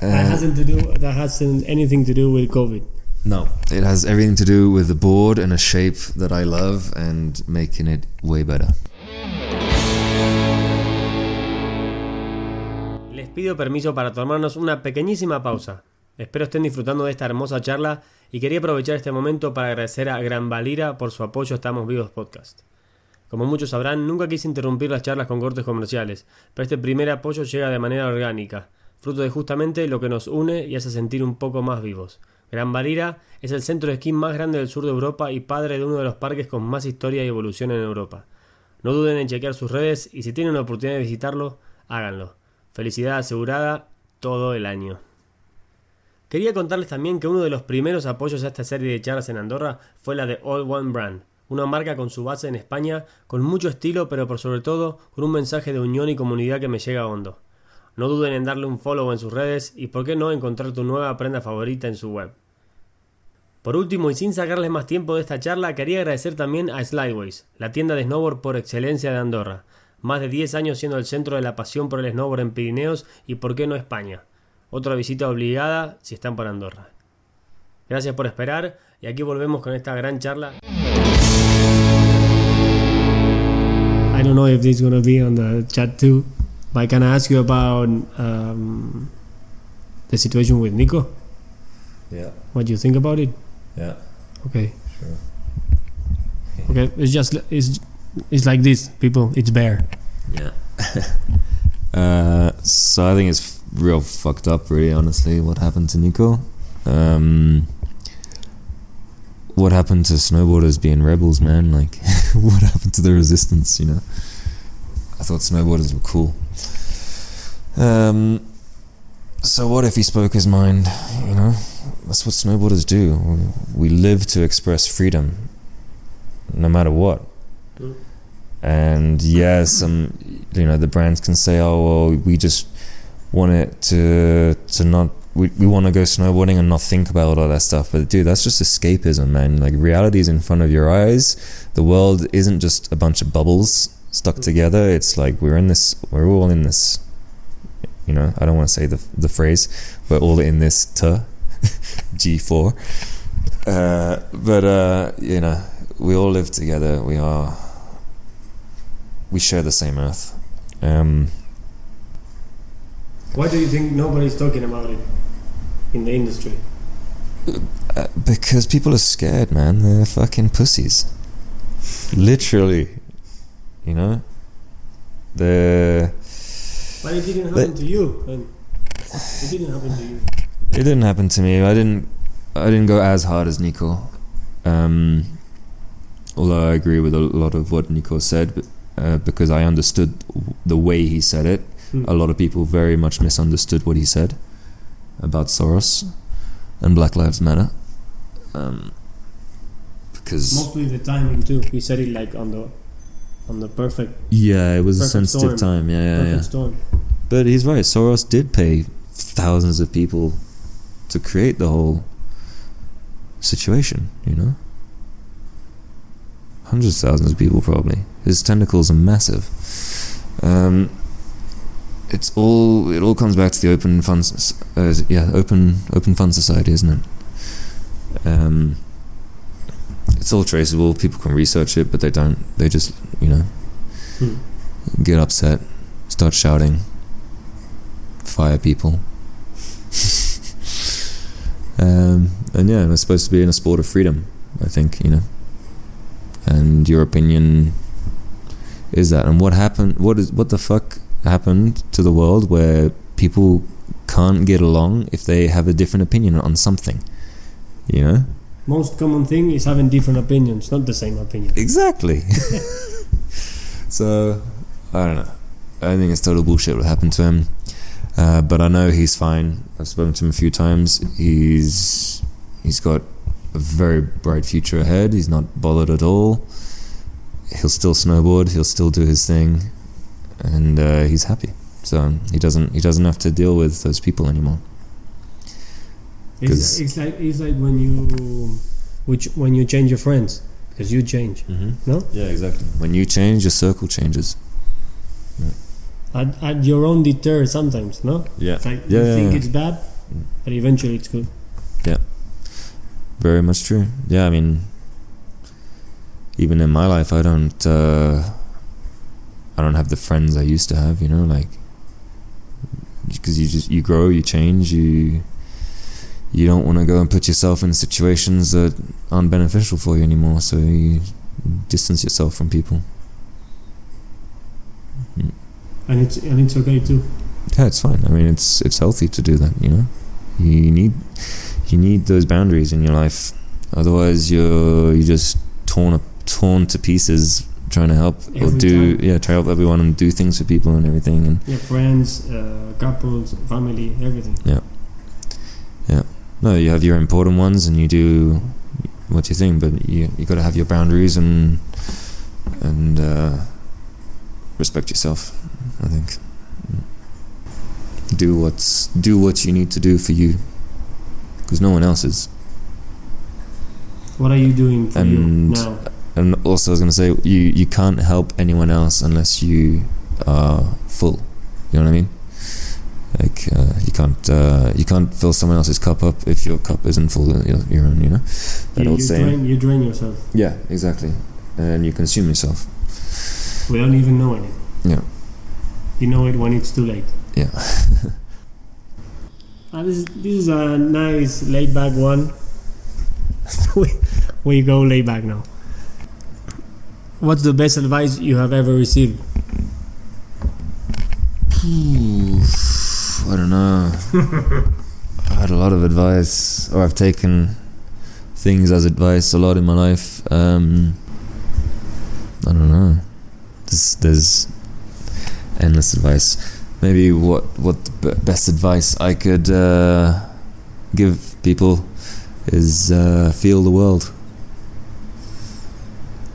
[SPEAKER 2] Uh,
[SPEAKER 1] that hasn't to do. That hasn't anything to do with COVID.
[SPEAKER 2] No, it has everything to do with the board and a shape that I love and making it way better.
[SPEAKER 1] Les Pido permiso para tomarnos una pequeñísima pausa. Espero estén disfrutando de esta hermosa charla y quería aprovechar este momento para agradecer a Gran Valira por su apoyo a Estamos Vivos Podcast. Como muchos sabrán, nunca quise interrumpir las charlas con cortes comerciales, pero este primer apoyo llega de manera orgánica, fruto de justamente lo que nos une y hace sentir un poco más vivos. Gran Valira es el centro de esquí más grande del sur de Europa y padre de uno de los parques con más historia y evolución en Europa. No duden en chequear sus redes y si tienen la oportunidad de visitarlo, háganlo. Felicidad asegurada todo el año. Quería contarles también que uno de los primeros apoyos a esta serie de charlas en Andorra fue la de All One Brand, una marca con su base en España, con mucho estilo, pero por sobre todo con un mensaje de unión y comunidad que me llega hondo. No duden en darle un follow en sus redes y por qué no encontrar tu nueva prenda favorita en su web. Por último, y sin sacarles más tiempo de esta charla, quería agradecer también a Slideways, la tienda de snowboard por excelencia de Andorra. Más de 10 años siendo el centro de la pasión por el snowboard en Pirineos y por qué no España. Otra visita obligada si están por Andorra. Gracias por esperar y aquí volvemos con esta gran charla. I don't know if this is going to be on the chat too, but can I ask you about um, the situation with Nico?
[SPEAKER 2] Yeah,
[SPEAKER 1] What do you think about it?
[SPEAKER 2] yeah,
[SPEAKER 1] Okay.
[SPEAKER 2] sure.
[SPEAKER 1] Okay, it's just it's it's like this, people. It's bare.
[SPEAKER 2] Yeah. uh, so I think it's real fucked up, really. Honestly, what happened to Nico? Um, what happened to snowboarders being rebels, man? Like, what happened to the resistance? You know, I thought snowboarders were cool. Um, so what if he spoke his mind? You know, that's what snowboarders do. We live to express freedom, no matter what. And yeah, some you know the brands can say, "Oh well, we just want it to to not we, we want to go snowboarding and not think about all that stuff." But dude, that's just escapism, man. Like reality is in front of your eyes. The world isn't just a bunch of bubbles stuck together. It's like we're in this. We're all in this. You know, I don't want to say the the phrase. We're all in this G four. Uh, but uh, you know, we all live together. We are. We share the same earth. Um,
[SPEAKER 1] Why do you think nobody's talking about it in the industry?
[SPEAKER 2] uh, because people are scared, man. They're fucking pussies. Literally, you know. They're.
[SPEAKER 1] But it didn't happen to you. And it didn't happen to you.
[SPEAKER 2] It didn't happen to me. I didn't. I didn't go as hard as Nico. Um, although I agree with a lot of what Nico said, but, uh, because I understood the way he said it.
[SPEAKER 1] Hmm.
[SPEAKER 2] A lot of people very much misunderstood what he said about Soros and Black Lives Matter. Um, because
[SPEAKER 1] Mostly the timing too. He said it like on the on the perfect
[SPEAKER 2] yeah, it was a sensitive
[SPEAKER 1] storm.
[SPEAKER 2] time. Yeah, yeah,
[SPEAKER 1] perfect
[SPEAKER 2] yeah.
[SPEAKER 1] storm.
[SPEAKER 2] But he's right. Soros did pay thousands of people to create the whole situation. You know, hundreds of thousands of people probably. His tentacles are massive. Um, it's all. It all comes back to the open fund. s- Uh, yeah, open open fund society, isn't it? Um, it's all traceable. People can research it, but they don't. They just, you know,
[SPEAKER 1] Hmm.
[SPEAKER 2] get upset, start shouting, fire people. um, and yeah, we're supposed to be in a sport of freedom, I think, you know. And your opinion is that. And what happened? What is what the fuck happened to the world where people can't get along if they have a different opinion on something? You know.
[SPEAKER 1] Most common thing is having different opinions, not the same opinion.
[SPEAKER 2] Exactly. so I don't know. I think it's total bullshit what happened to him. Uh, but I know he's fine. I've spoken to him a few times. He's he's got a very bright future ahead. He's not bothered at all. He'll still snowboard. He'll still do his thing, and uh, he's happy. So he doesn't he doesn't have to deal with those people anymore.
[SPEAKER 1] It's,
[SPEAKER 2] 'Cause-
[SPEAKER 1] it's like it's like when you which when you change your friends because you change.
[SPEAKER 2] Mm-hmm.
[SPEAKER 1] No?
[SPEAKER 2] Yeah, exactly. When you change, your circle changes.
[SPEAKER 1] At, at your own deter sometimes. No?
[SPEAKER 2] Yeah.
[SPEAKER 1] It's like
[SPEAKER 2] Yeah,
[SPEAKER 1] you
[SPEAKER 2] yeah,
[SPEAKER 1] think
[SPEAKER 2] yeah.
[SPEAKER 1] it's bad,
[SPEAKER 2] Mm.
[SPEAKER 1] but eventually it's good. Yeah.
[SPEAKER 2] Very much true. Yeah, I mean, even in my life, I don't, uh, I don't have the friends I used to have. You know, like because you just you grow, you change, you you don't want to go and put yourself in situations that aren't beneficial for you anymore. So you distance yourself from people. Mm.
[SPEAKER 1] And it's and it's okay too.
[SPEAKER 2] Yeah, it's fine. I mean, it's it's healthy to do that. You know, you need you need those boundaries in your life. Otherwise, you're you just torn up, torn to pieces trying to help or do
[SPEAKER 1] time.
[SPEAKER 2] yeah try to help everyone and do things for people and everything and
[SPEAKER 1] Yeah, friends, uh, couples, family, everything.
[SPEAKER 2] Yeah yeah no you have your important ones and you do what you think but you you got to have your boundaries and and uh, respect yourself I think do what's do what you need to do for you because no one else is
[SPEAKER 1] What are you doing for you
[SPEAKER 2] And-
[SPEAKER 1] now?
[SPEAKER 2] And also I was gonna say you you can't help anyone else unless you are full. You know what I mean? Like uh, you can't uh, you can't fill someone else's cup up if your cup isn't full of your, your own. You know that
[SPEAKER 1] You,
[SPEAKER 2] old
[SPEAKER 1] you,
[SPEAKER 2] saying.
[SPEAKER 1] drain, you drain yourself
[SPEAKER 2] Yeah, exactly. And you consume yourself.
[SPEAKER 1] without even knowing it.
[SPEAKER 2] Yeah.
[SPEAKER 1] You know it when it's too late.
[SPEAKER 2] Yeah.
[SPEAKER 1] Uh, this, is- this is a nice laid back one. we, we go laid back now. What's the best advice you have ever received?
[SPEAKER 2] I don't know. I had a lot of advice, or I've taken things as advice a lot in my life. Um, I don't know. There's, there's endless advice. Maybe what what best advice I could uh, give people is uh, feel the world.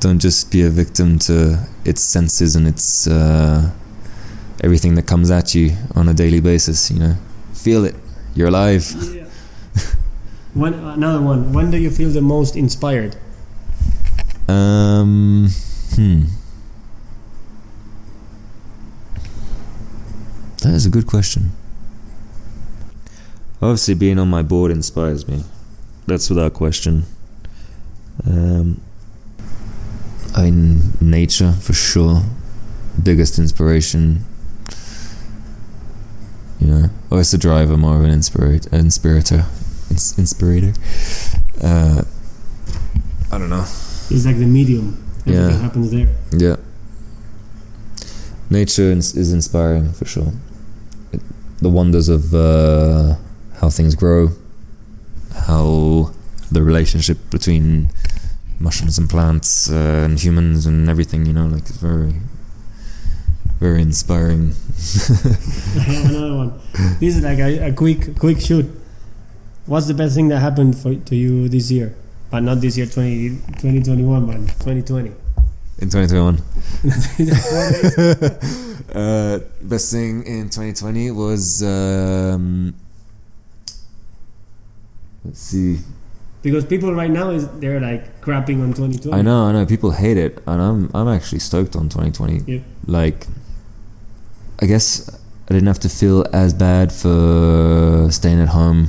[SPEAKER 2] Don't just be a victim to its senses and its uh, everything that comes at you on a daily basis. You know, feel it. You're alive.
[SPEAKER 1] Yeah. one, another one. When do you feel the most inspired?
[SPEAKER 2] Um, hmm. That is a good question. Obviously, being on my board inspires me. That's without question. Um, I mean, nature for sure. Biggest inspiration. You know, oh, it's a driver, more of an inspirate, inspirator, ins- inspirator. Uh, I don't know.
[SPEAKER 1] It's like the medium. Everything
[SPEAKER 2] Yeah.
[SPEAKER 1] happens there.
[SPEAKER 2] Yeah. Nature is is inspiring for sure. It, the wonders of uh, how things grow, how the relationship between mushrooms and plants uh, and humans and everything, you know, like it's very, very inspiring.
[SPEAKER 1] I have another one. This is like a, a quick quick shoot. What's the best thing that happened for, to you this year? But not this year, 20, 2021, but 2020.
[SPEAKER 2] In 2021. uh, best thing in 2020 was. Um, let's see.
[SPEAKER 1] Because people right now is they're like crapping on 2020.
[SPEAKER 2] I know, I know. People hate it, and I'm I'm actually stoked on 2020.
[SPEAKER 1] Yeah.
[SPEAKER 2] Like, I guess I didn't have to feel as bad for staying at home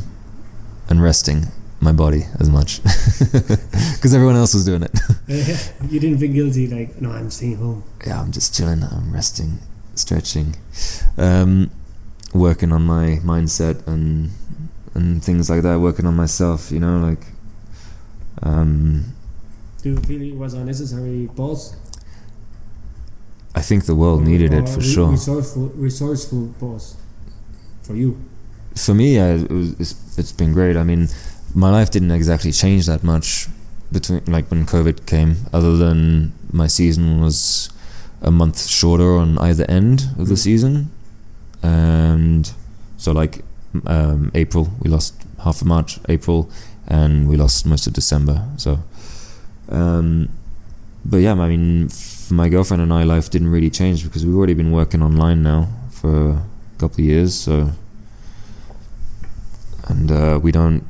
[SPEAKER 2] and resting my body as much because everyone else was doing it.
[SPEAKER 1] you didn't feel guilty, like no, I'm staying home.
[SPEAKER 2] yeah, I'm just chilling. I'm resting, stretching, um, working on my mindset and and things like that. Working on myself, you know, like. Um,
[SPEAKER 1] Do you feel it was a necessary pause?
[SPEAKER 2] I think the world needed it for
[SPEAKER 1] re-
[SPEAKER 2] sure.
[SPEAKER 1] Resourceful, resourceful pause for you.
[SPEAKER 2] for me, yeah, it was, it's, it's been great. I mean, my life didn't exactly change that much between like when COVID came, other than my season was a month shorter on either end of the
[SPEAKER 1] Mm.
[SPEAKER 2] season, and so like um, April we lost half of March, April, and we lost most of December. So, um, but yeah, I mean, my girlfriend and I, life didn't really change because we've already been working online now for a couple of years, so and uh, we don't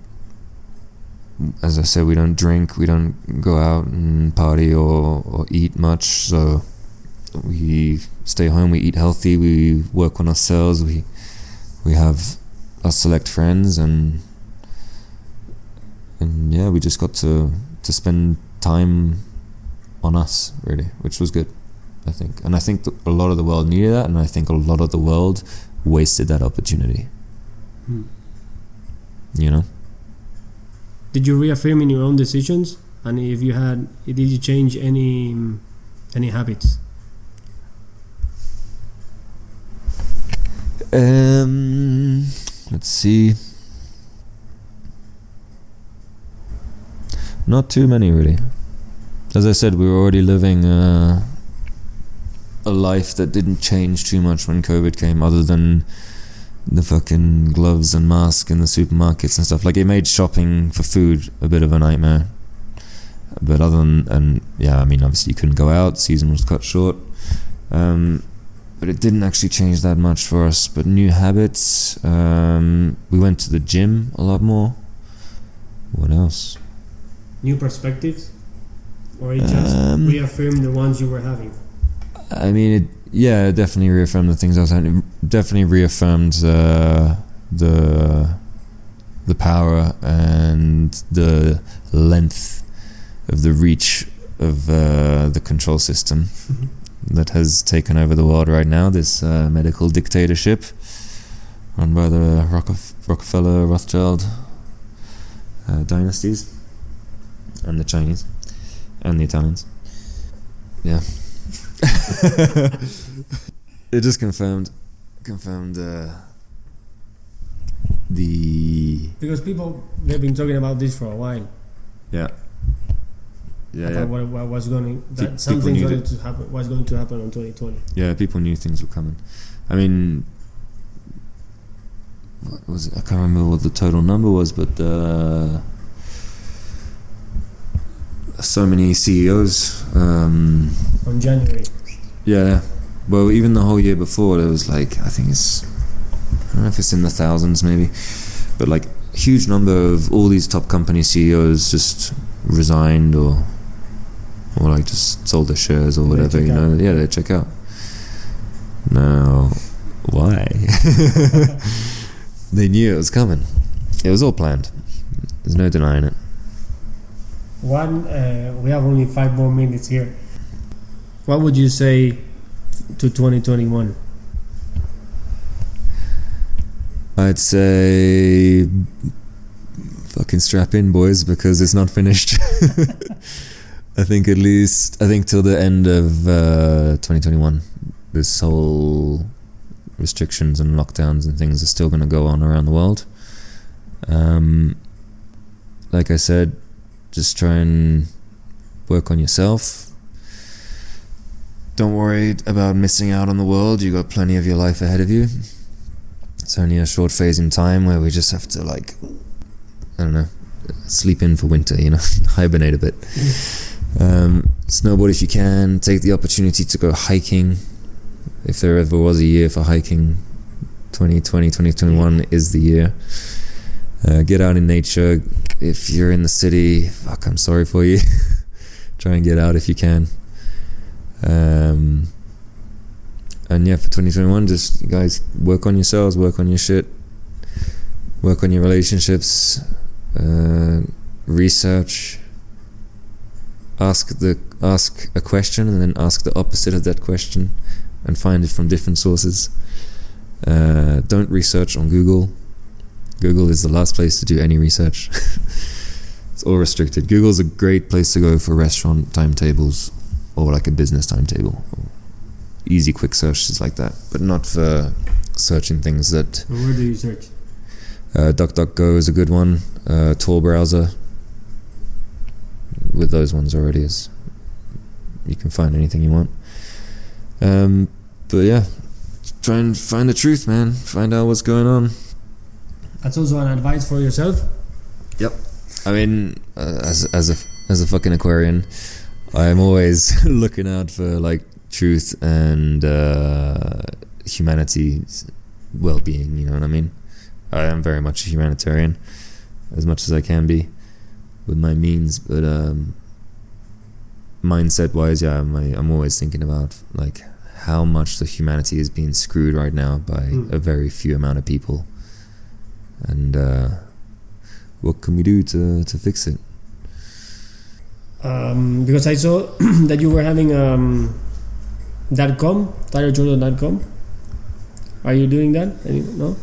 [SPEAKER 2] as I said we don't drink we don't go out and party or, or eat much so we stay home we eat healthy we work on ourselves we we have our select friends and and yeah we just got to to spend time on us really which was good I think and I think th- a lot of the world needed that and I think a lot of the world wasted that opportunity.
[SPEAKER 1] Hmm.
[SPEAKER 2] You know?
[SPEAKER 1] Did you reaffirm in your own decisions? And if you had, did you change any any habits?
[SPEAKER 2] Um, let's see. Not too many, really. As I said, we were already living uh, a life that didn't change too much when COVID came, other than the fucking gloves and mask in the supermarkets and stuff. Like it made shopping for food a bit of a nightmare. But other than and yeah, I mean obviously you couldn't go out. Season was cut short. Um, but it didn't actually change that much for us. But new habits, um, we went to the gym a lot more. What else?
[SPEAKER 1] New perspectives, or it just
[SPEAKER 2] Um,
[SPEAKER 1] reaffirmed the ones you were having.
[SPEAKER 2] I mean, it, yeah, it definitely reaffirmed the things I was having. It definitely reaffirmed uh, the the power and the length of the reach of uh, the control system that has taken over the world right now. This uh, medical dictatorship run by the Rockefe- Rockefeller, Rothschild uh, dynasties, and the Chinese and the Italians. Yeah. it just confirmed confirmed uh, the
[SPEAKER 1] Because people they've been talking about this for a while.
[SPEAKER 2] yeah yeah yeah,
[SPEAKER 1] what, what was going that something going to happen was going to happen in 2020.
[SPEAKER 2] yeah people knew things were coming I mean what was it? I can't remember what the total number was but uh, so many CEOs um,
[SPEAKER 1] On January,
[SPEAKER 2] Yeah. Well, even the whole year before, there was like I think it's I don't know if it's in the thousands maybe, but like huge number of all these top company CEOs just resigned or or like just sold their shares or whatever. You know, yeah, they check out. Now, why? they knew it was coming. It was all planned. There's no denying it.
[SPEAKER 1] One uh, we have only five more minutes here. What would you say to 2021?
[SPEAKER 2] I'd say fucking strap in, boys, because it's not finished. I think at least I think till the end of uh, 2021, this whole restrictions and lockdowns and things are still going to go on around the world. Um, like I said, just try and work on yourself. Don't worry about missing out on the world. You got plenty of your life ahead of you. It's only a short phase in time where we just have to like, I don't know, sleep in for winter. You know, hibernate a bit. Um, snowboard if you can. Take the opportunity to go hiking. If there ever was a year for hiking, 2020, 2021 is the year. Uh, get out in nature. If you're in the city, fuck, I'm sorry for you. Try and get out if you can. Um, and yeah, for 2021, just guys work on yourselves, work on your shit, work on your relationships, uh, research. Ask the ask a question and then ask the opposite of that question, and find it from different sources. Uh, don't research on Google. Google is the last place to do any research. it's all restricted. Google's a great place to go for restaurant timetables or like a business timetable. Easy, quick searches like that, but not for searching things that.
[SPEAKER 1] And where do you search?
[SPEAKER 2] Uh, DuckDuckGo is a good one. Uh, Tor browser. With those ones already, is you can find anything you want. Um, but yeah, try and find the truth, man. Find out what's going on.
[SPEAKER 1] That's also an advice for yourself. Yep.
[SPEAKER 2] I mean, uh, as as a as a fucking Aquarian, I'm always looking out for like truth and uh, humanity's well-being. You know what I mean? I am very much a humanitarian, as much as I can be, with my means. But um, mindset-wise, yeah, I'm I'm always thinking about like how much the humanity is being screwed right now by
[SPEAKER 1] Mm.
[SPEAKER 2] a very few amount of people, and. Uh, what can we do to, to fix it?
[SPEAKER 1] Um, because I saw that you were having um, .com, TylerChorlton.com. Are you doing that? Any, no.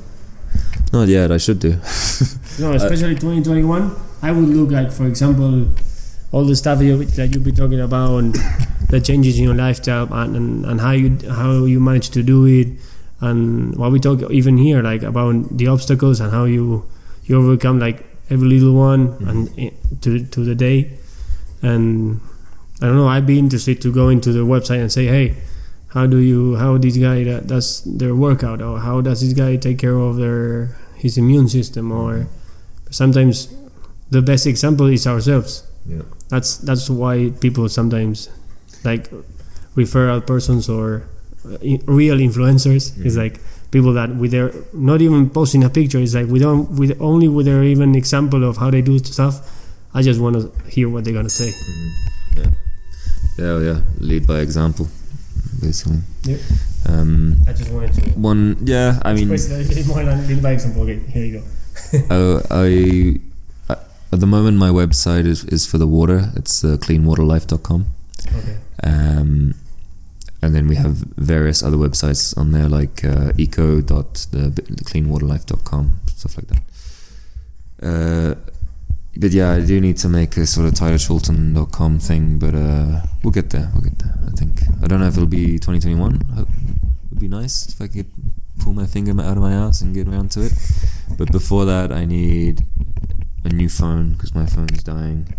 [SPEAKER 2] Not yet. I should do.
[SPEAKER 1] No, especially 2021. I would look like, for example, all the stuff you, that you've been talking about and the changes in your lifestyle and, and, and how you how you manage to do it and what we talk even here like about the obstacles and how you you overcome like every little one mm-hmm. and eh, to to the day. And I don't know I'd be interested to go into the website and say hey how do you how this guy that does their workout? Or how does this guy take care of their his immune system? Or mm-hmm. sometimes the best example is ourselves.
[SPEAKER 2] Yeah.
[SPEAKER 1] that's that's why people sometimes like refer referral persons or real influencers is
[SPEAKER 2] Mhm.
[SPEAKER 1] like people that with their not even posting a picture is like we don't with only with their even example of how they do stuff i just want to hear what they're gonna say
[SPEAKER 2] Yeah. Yeah. Yeah. Lead by example, basically.
[SPEAKER 1] Yep.
[SPEAKER 2] Um,
[SPEAKER 1] i just wanted to
[SPEAKER 2] one. Yeah. I mean,
[SPEAKER 1] more than lead by example okay here you go
[SPEAKER 2] Uh, I, I at the moment my website is, is for the water. It's uh, cleanwaterlife.com.
[SPEAKER 1] okay
[SPEAKER 2] Um, and then we have various other websites on there, like uh, uh com stuff like that. Uh, but yeah, I do need to make a sort of tylerchorlton.com thing, but uh, we'll get there. We'll get there, I think. I don't know if it'll be 2021. It would be nice if I could pull my finger out of my ass and get around to it. But before that, I need a new phone because my phone's dying.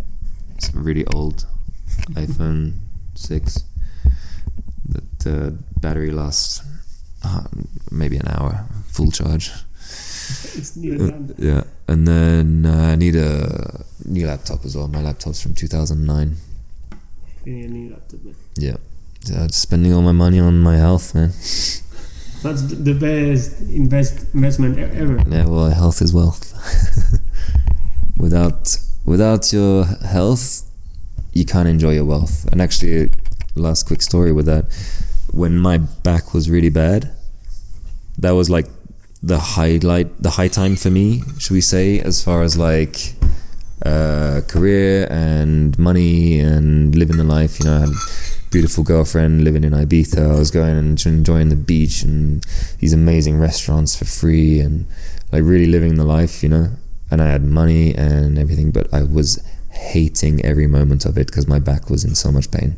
[SPEAKER 2] It's a really old iPhone 6 the uh, battery lasts uh, maybe an hour full charge. Uh, yeah, and then uh, I need a new laptop as well. My laptop's from 2009.
[SPEAKER 1] You need a new laptop. Man.
[SPEAKER 2] Yeah, spending all my money on my health, man.
[SPEAKER 1] That's the best invest investment ever.
[SPEAKER 2] Yeah, well, health is wealth. without without your health, you can't enjoy your wealth. And actually, last quick story with that when my back was really bad, that was like the highlight, the high time for me, should we say, as far as like uh, career and money and living the life. You know, I had a beautiful girlfriend living in Ibiza. I was going and enjoying the beach and these amazing restaurants for free and like really living the life, you know. And I had money and everything, but I was hating every moment of it because my back was in so much pain.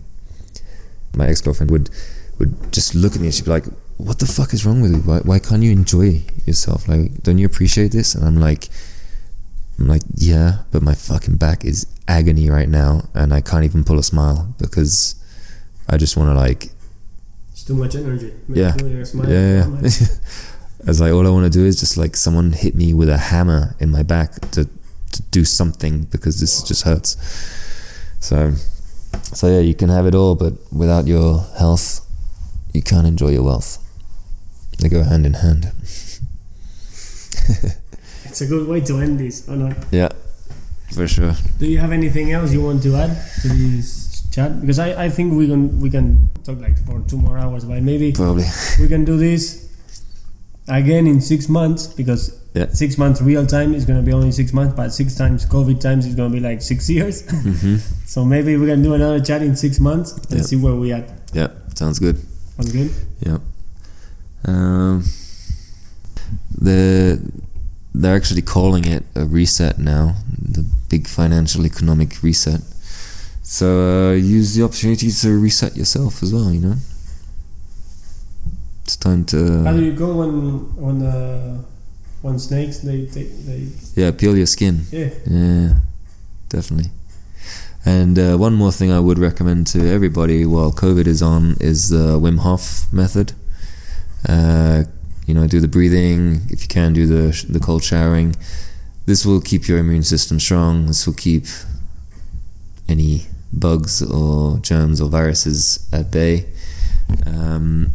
[SPEAKER 2] My ex girlfriend would would just look at me and she'd be like, "What the fuck is wrong with you? Why, why can't you enjoy yourself? Like, don't you appreciate this?" And I'm like, I'm like, yeah, but my fucking back is agony right now, and I can't even pull a smile because I just want to like
[SPEAKER 1] it's too much energy
[SPEAKER 2] Yeah.
[SPEAKER 1] Doing smile.
[SPEAKER 2] yeah,
[SPEAKER 1] Oh,
[SPEAKER 2] yeah.
[SPEAKER 1] man.
[SPEAKER 2] As like all I want to do is just like someone hit me with a hammer in my back to to do something because this just hurts. So so yeah, you can have it all, but without your health, you can't enjoy your wealth. They go hand in hand.
[SPEAKER 1] It's a good way to end this, or not?
[SPEAKER 2] Yeah, for sure.
[SPEAKER 1] Do you have anything else you want to add to this chat? Because I, I think we can we can talk like for two more hours, but maybe
[SPEAKER 2] Probably.
[SPEAKER 1] we can do this again in six months because
[SPEAKER 2] Yeah.
[SPEAKER 1] six months real time is gonna be only six months, but six times COVID times is gonna be like six years.
[SPEAKER 2] hmm
[SPEAKER 1] so maybe we can do another chat in six months and
[SPEAKER 2] Yeah.
[SPEAKER 1] see where we at.
[SPEAKER 2] Yeah, sounds good.
[SPEAKER 1] Good.
[SPEAKER 2] Yeah. Um, the they're actually calling it a reset now, the big financial economic reset. So uh, use the opportunity to reset yourself as well. You know, it's time to.
[SPEAKER 1] How do you go when when uh, when snakes they they, they
[SPEAKER 2] yeah peel your skin.
[SPEAKER 1] yeah
[SPEAKER 2] Yeah, definitely. And uh, one more thing I would recommend to everybody while COVID is on is the Wim Hof method. Uh, you know, do the breathing. If you can, do the the cold showering. This will keep your immune system strong. This will keep any bugs or germs or viruses at bay. Um,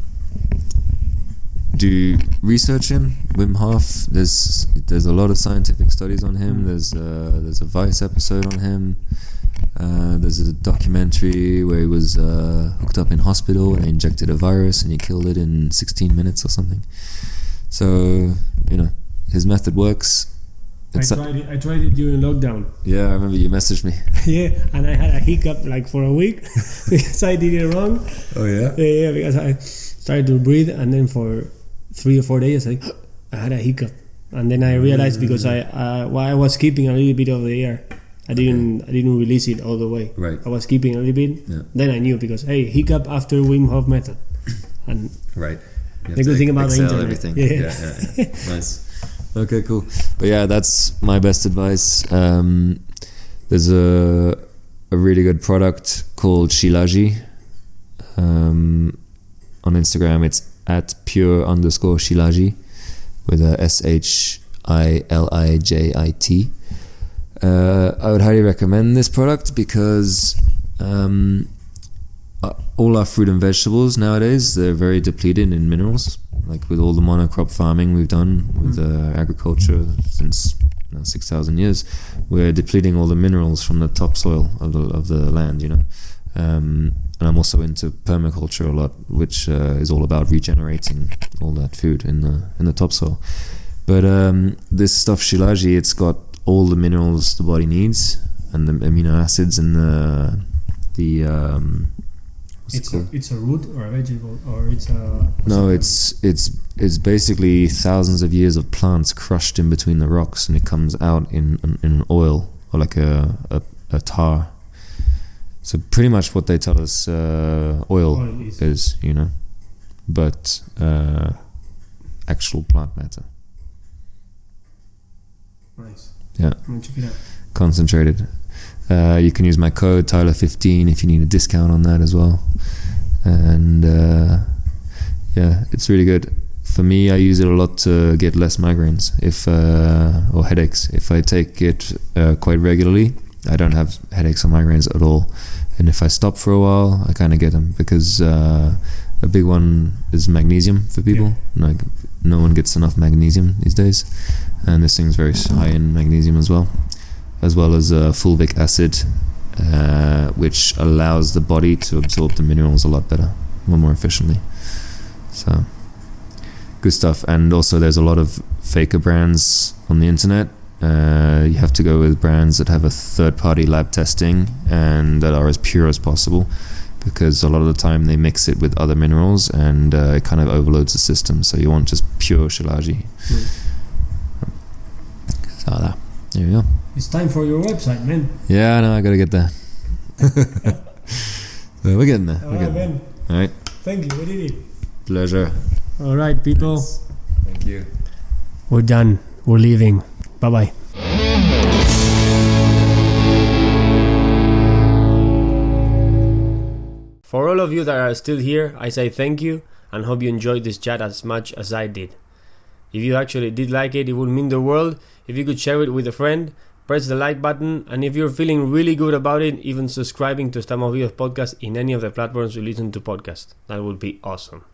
[SPEAKER 2] do research him, Wim Hof. There's there's a lot of scientific studies on him. There's uh, there's a Vice episode on him. Uh, there's a documentary where he was uh, hooked up in hospital and they injected a virus and he killed it in 16 minutes or something. So you know his method works.
[SPEAKER 1] I
[SPEAKER 2] It's
[SPEAKER 1] tried it I tried it during lockdown
[SPEAKER 2] yeah, I remember you messaged me.
[SPEAKER 1] yeah and I had a hiccup like for a week because I did it wrong
[SPEAKER 2] Oh yeah.
[SPEAKER 1] yeah yeah because I started to breathe and then for three or four days, I, I had a hiccup, and then I realized because I uh, well, I was keeping a little bit of the air. I didn't I didn't release it all the way.
[SPEAKER 2] Right.
[SPEAKER 1] I was keeping a little bit.
[SPEAKER 2] Yeah.
[SPEAKER 1] Then I knew because hey, hiccup after Wim Hof method, and
[SPEAKER 2] Right.
[SPEAKER 1] The good thing about the
[SPEAKER 2] excel
[SPEAKER 1] internet.
[SPEAKER 2] everything.
[SPEAKER 1] Yeah.
[SPEAKER 2] yeah, yeah. nice. Okay, cool. But yeah, that's my best advice. Um, there's a a really good product called Shilaji. Um, on Instagram, it's at pure underscore Shilaji with a S H I L I J I T. Uh, I would highly recommend this product because um, uh, all our fruit and vegetables nowadays they're very depleted in minerals. Like with all the monocrop farming we've done with uh, agriculture since you know, six thousand years, we're depleting all the minerals from the topsoil of the of the land. You know, um, and I'm also into permaculture a lot, which uh, is all about regenerating all that food in the in the topsoil. But um, this stuff shilaji, it's got all the minerals the body needs and the amino acids and the the um, what's it
[SPEAKER 1] it's
[SPEAKER 2] called?
[SPEAKER 1] a, it's a root or a vegetable or it's a
[SPEAKER 2] No, it's it's it's basically thousands of years of plants crushed in between the rocks, and it comes out in in, in oil or like a, a a tar. So pretty much what they tell us uh, oil
[SPEAKER 1] oil is
[SPEAKER 2] is, you know, but uh, actual plant matter,
[SPEAKER 1] nice.
[SPEAKER 2] Yeah.
[SPEAKER 1] Check it out.
[SPEAKER 2] concentrated. Uh, you can use my code Tyler15 if you need a discount on that as well. And uh, yeah, it's really good. For me, I use it a lot to get less migraines if uh, or headaches. If I take it uh, quite regularly, I don't have headaches or migraines at all. And if I stop for a while, I kind of get them because uh, a big one is magnesium for people. Like no one gets enough magnesium these days, and this thing's very high in magnesium as well as well as uh, fulvic acid, uh, which allows the body to absorb the minerals a lot better, lot more efficiently. So, good stuff. And also, there's a lot of faker brands on the internet. Uh, you have to go with brands that have a third party lab testing and that are as pure as possible because a lot of the time they mix it with other minerals and uh, it kind of overloads the system. So, you want just pure shilaji. So, that. There you go.
[SPEAKER 1] It's time for your website, man.
[SPEAKER 2] Yeah, I know. I gotta get there. so we're getting there. We're
[SPEAKER 1] Alright,
[SPEAKER 2] getting there. All right.
[SPEAKER 1] Thank you. We did it.
[SPEAKER 2] Pleasure.
[SPEAKER 1] All right, people.
[SPEAKER 2] Thank you.
[SPEAKER 1] We're done. We're leaving. Bye bye. For all of you that are still here, I say thank you and hope you enjoyed this chat as much as I did. If you actually did like it, it would mean the world if you could share it with a friend, press the like button, and if you're feeling really good about it, even subscribing to Estamos Vivos podcast in any of the platforms you listen to podcasts. That would be awesome.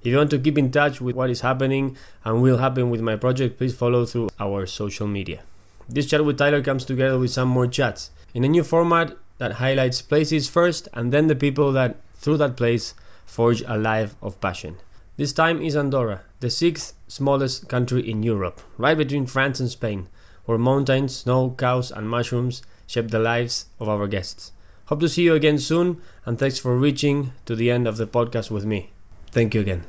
[SPEAKER 1] If you want to keep in touch with what is happening and will happen with my project, please follow through our social media. This chat with Tyler comes together with some more chats in a new format that highlights places first and then the people that, through that place, forge a life of passion. This time is Andorra, the sixth smallest country in Europe, right between France and Spain, where mountains, snow, cows, and mushrooms shape the lives of our guests. Hope to see you again soon, and thanks for reaching to the end of the podcast with me. Thank you again.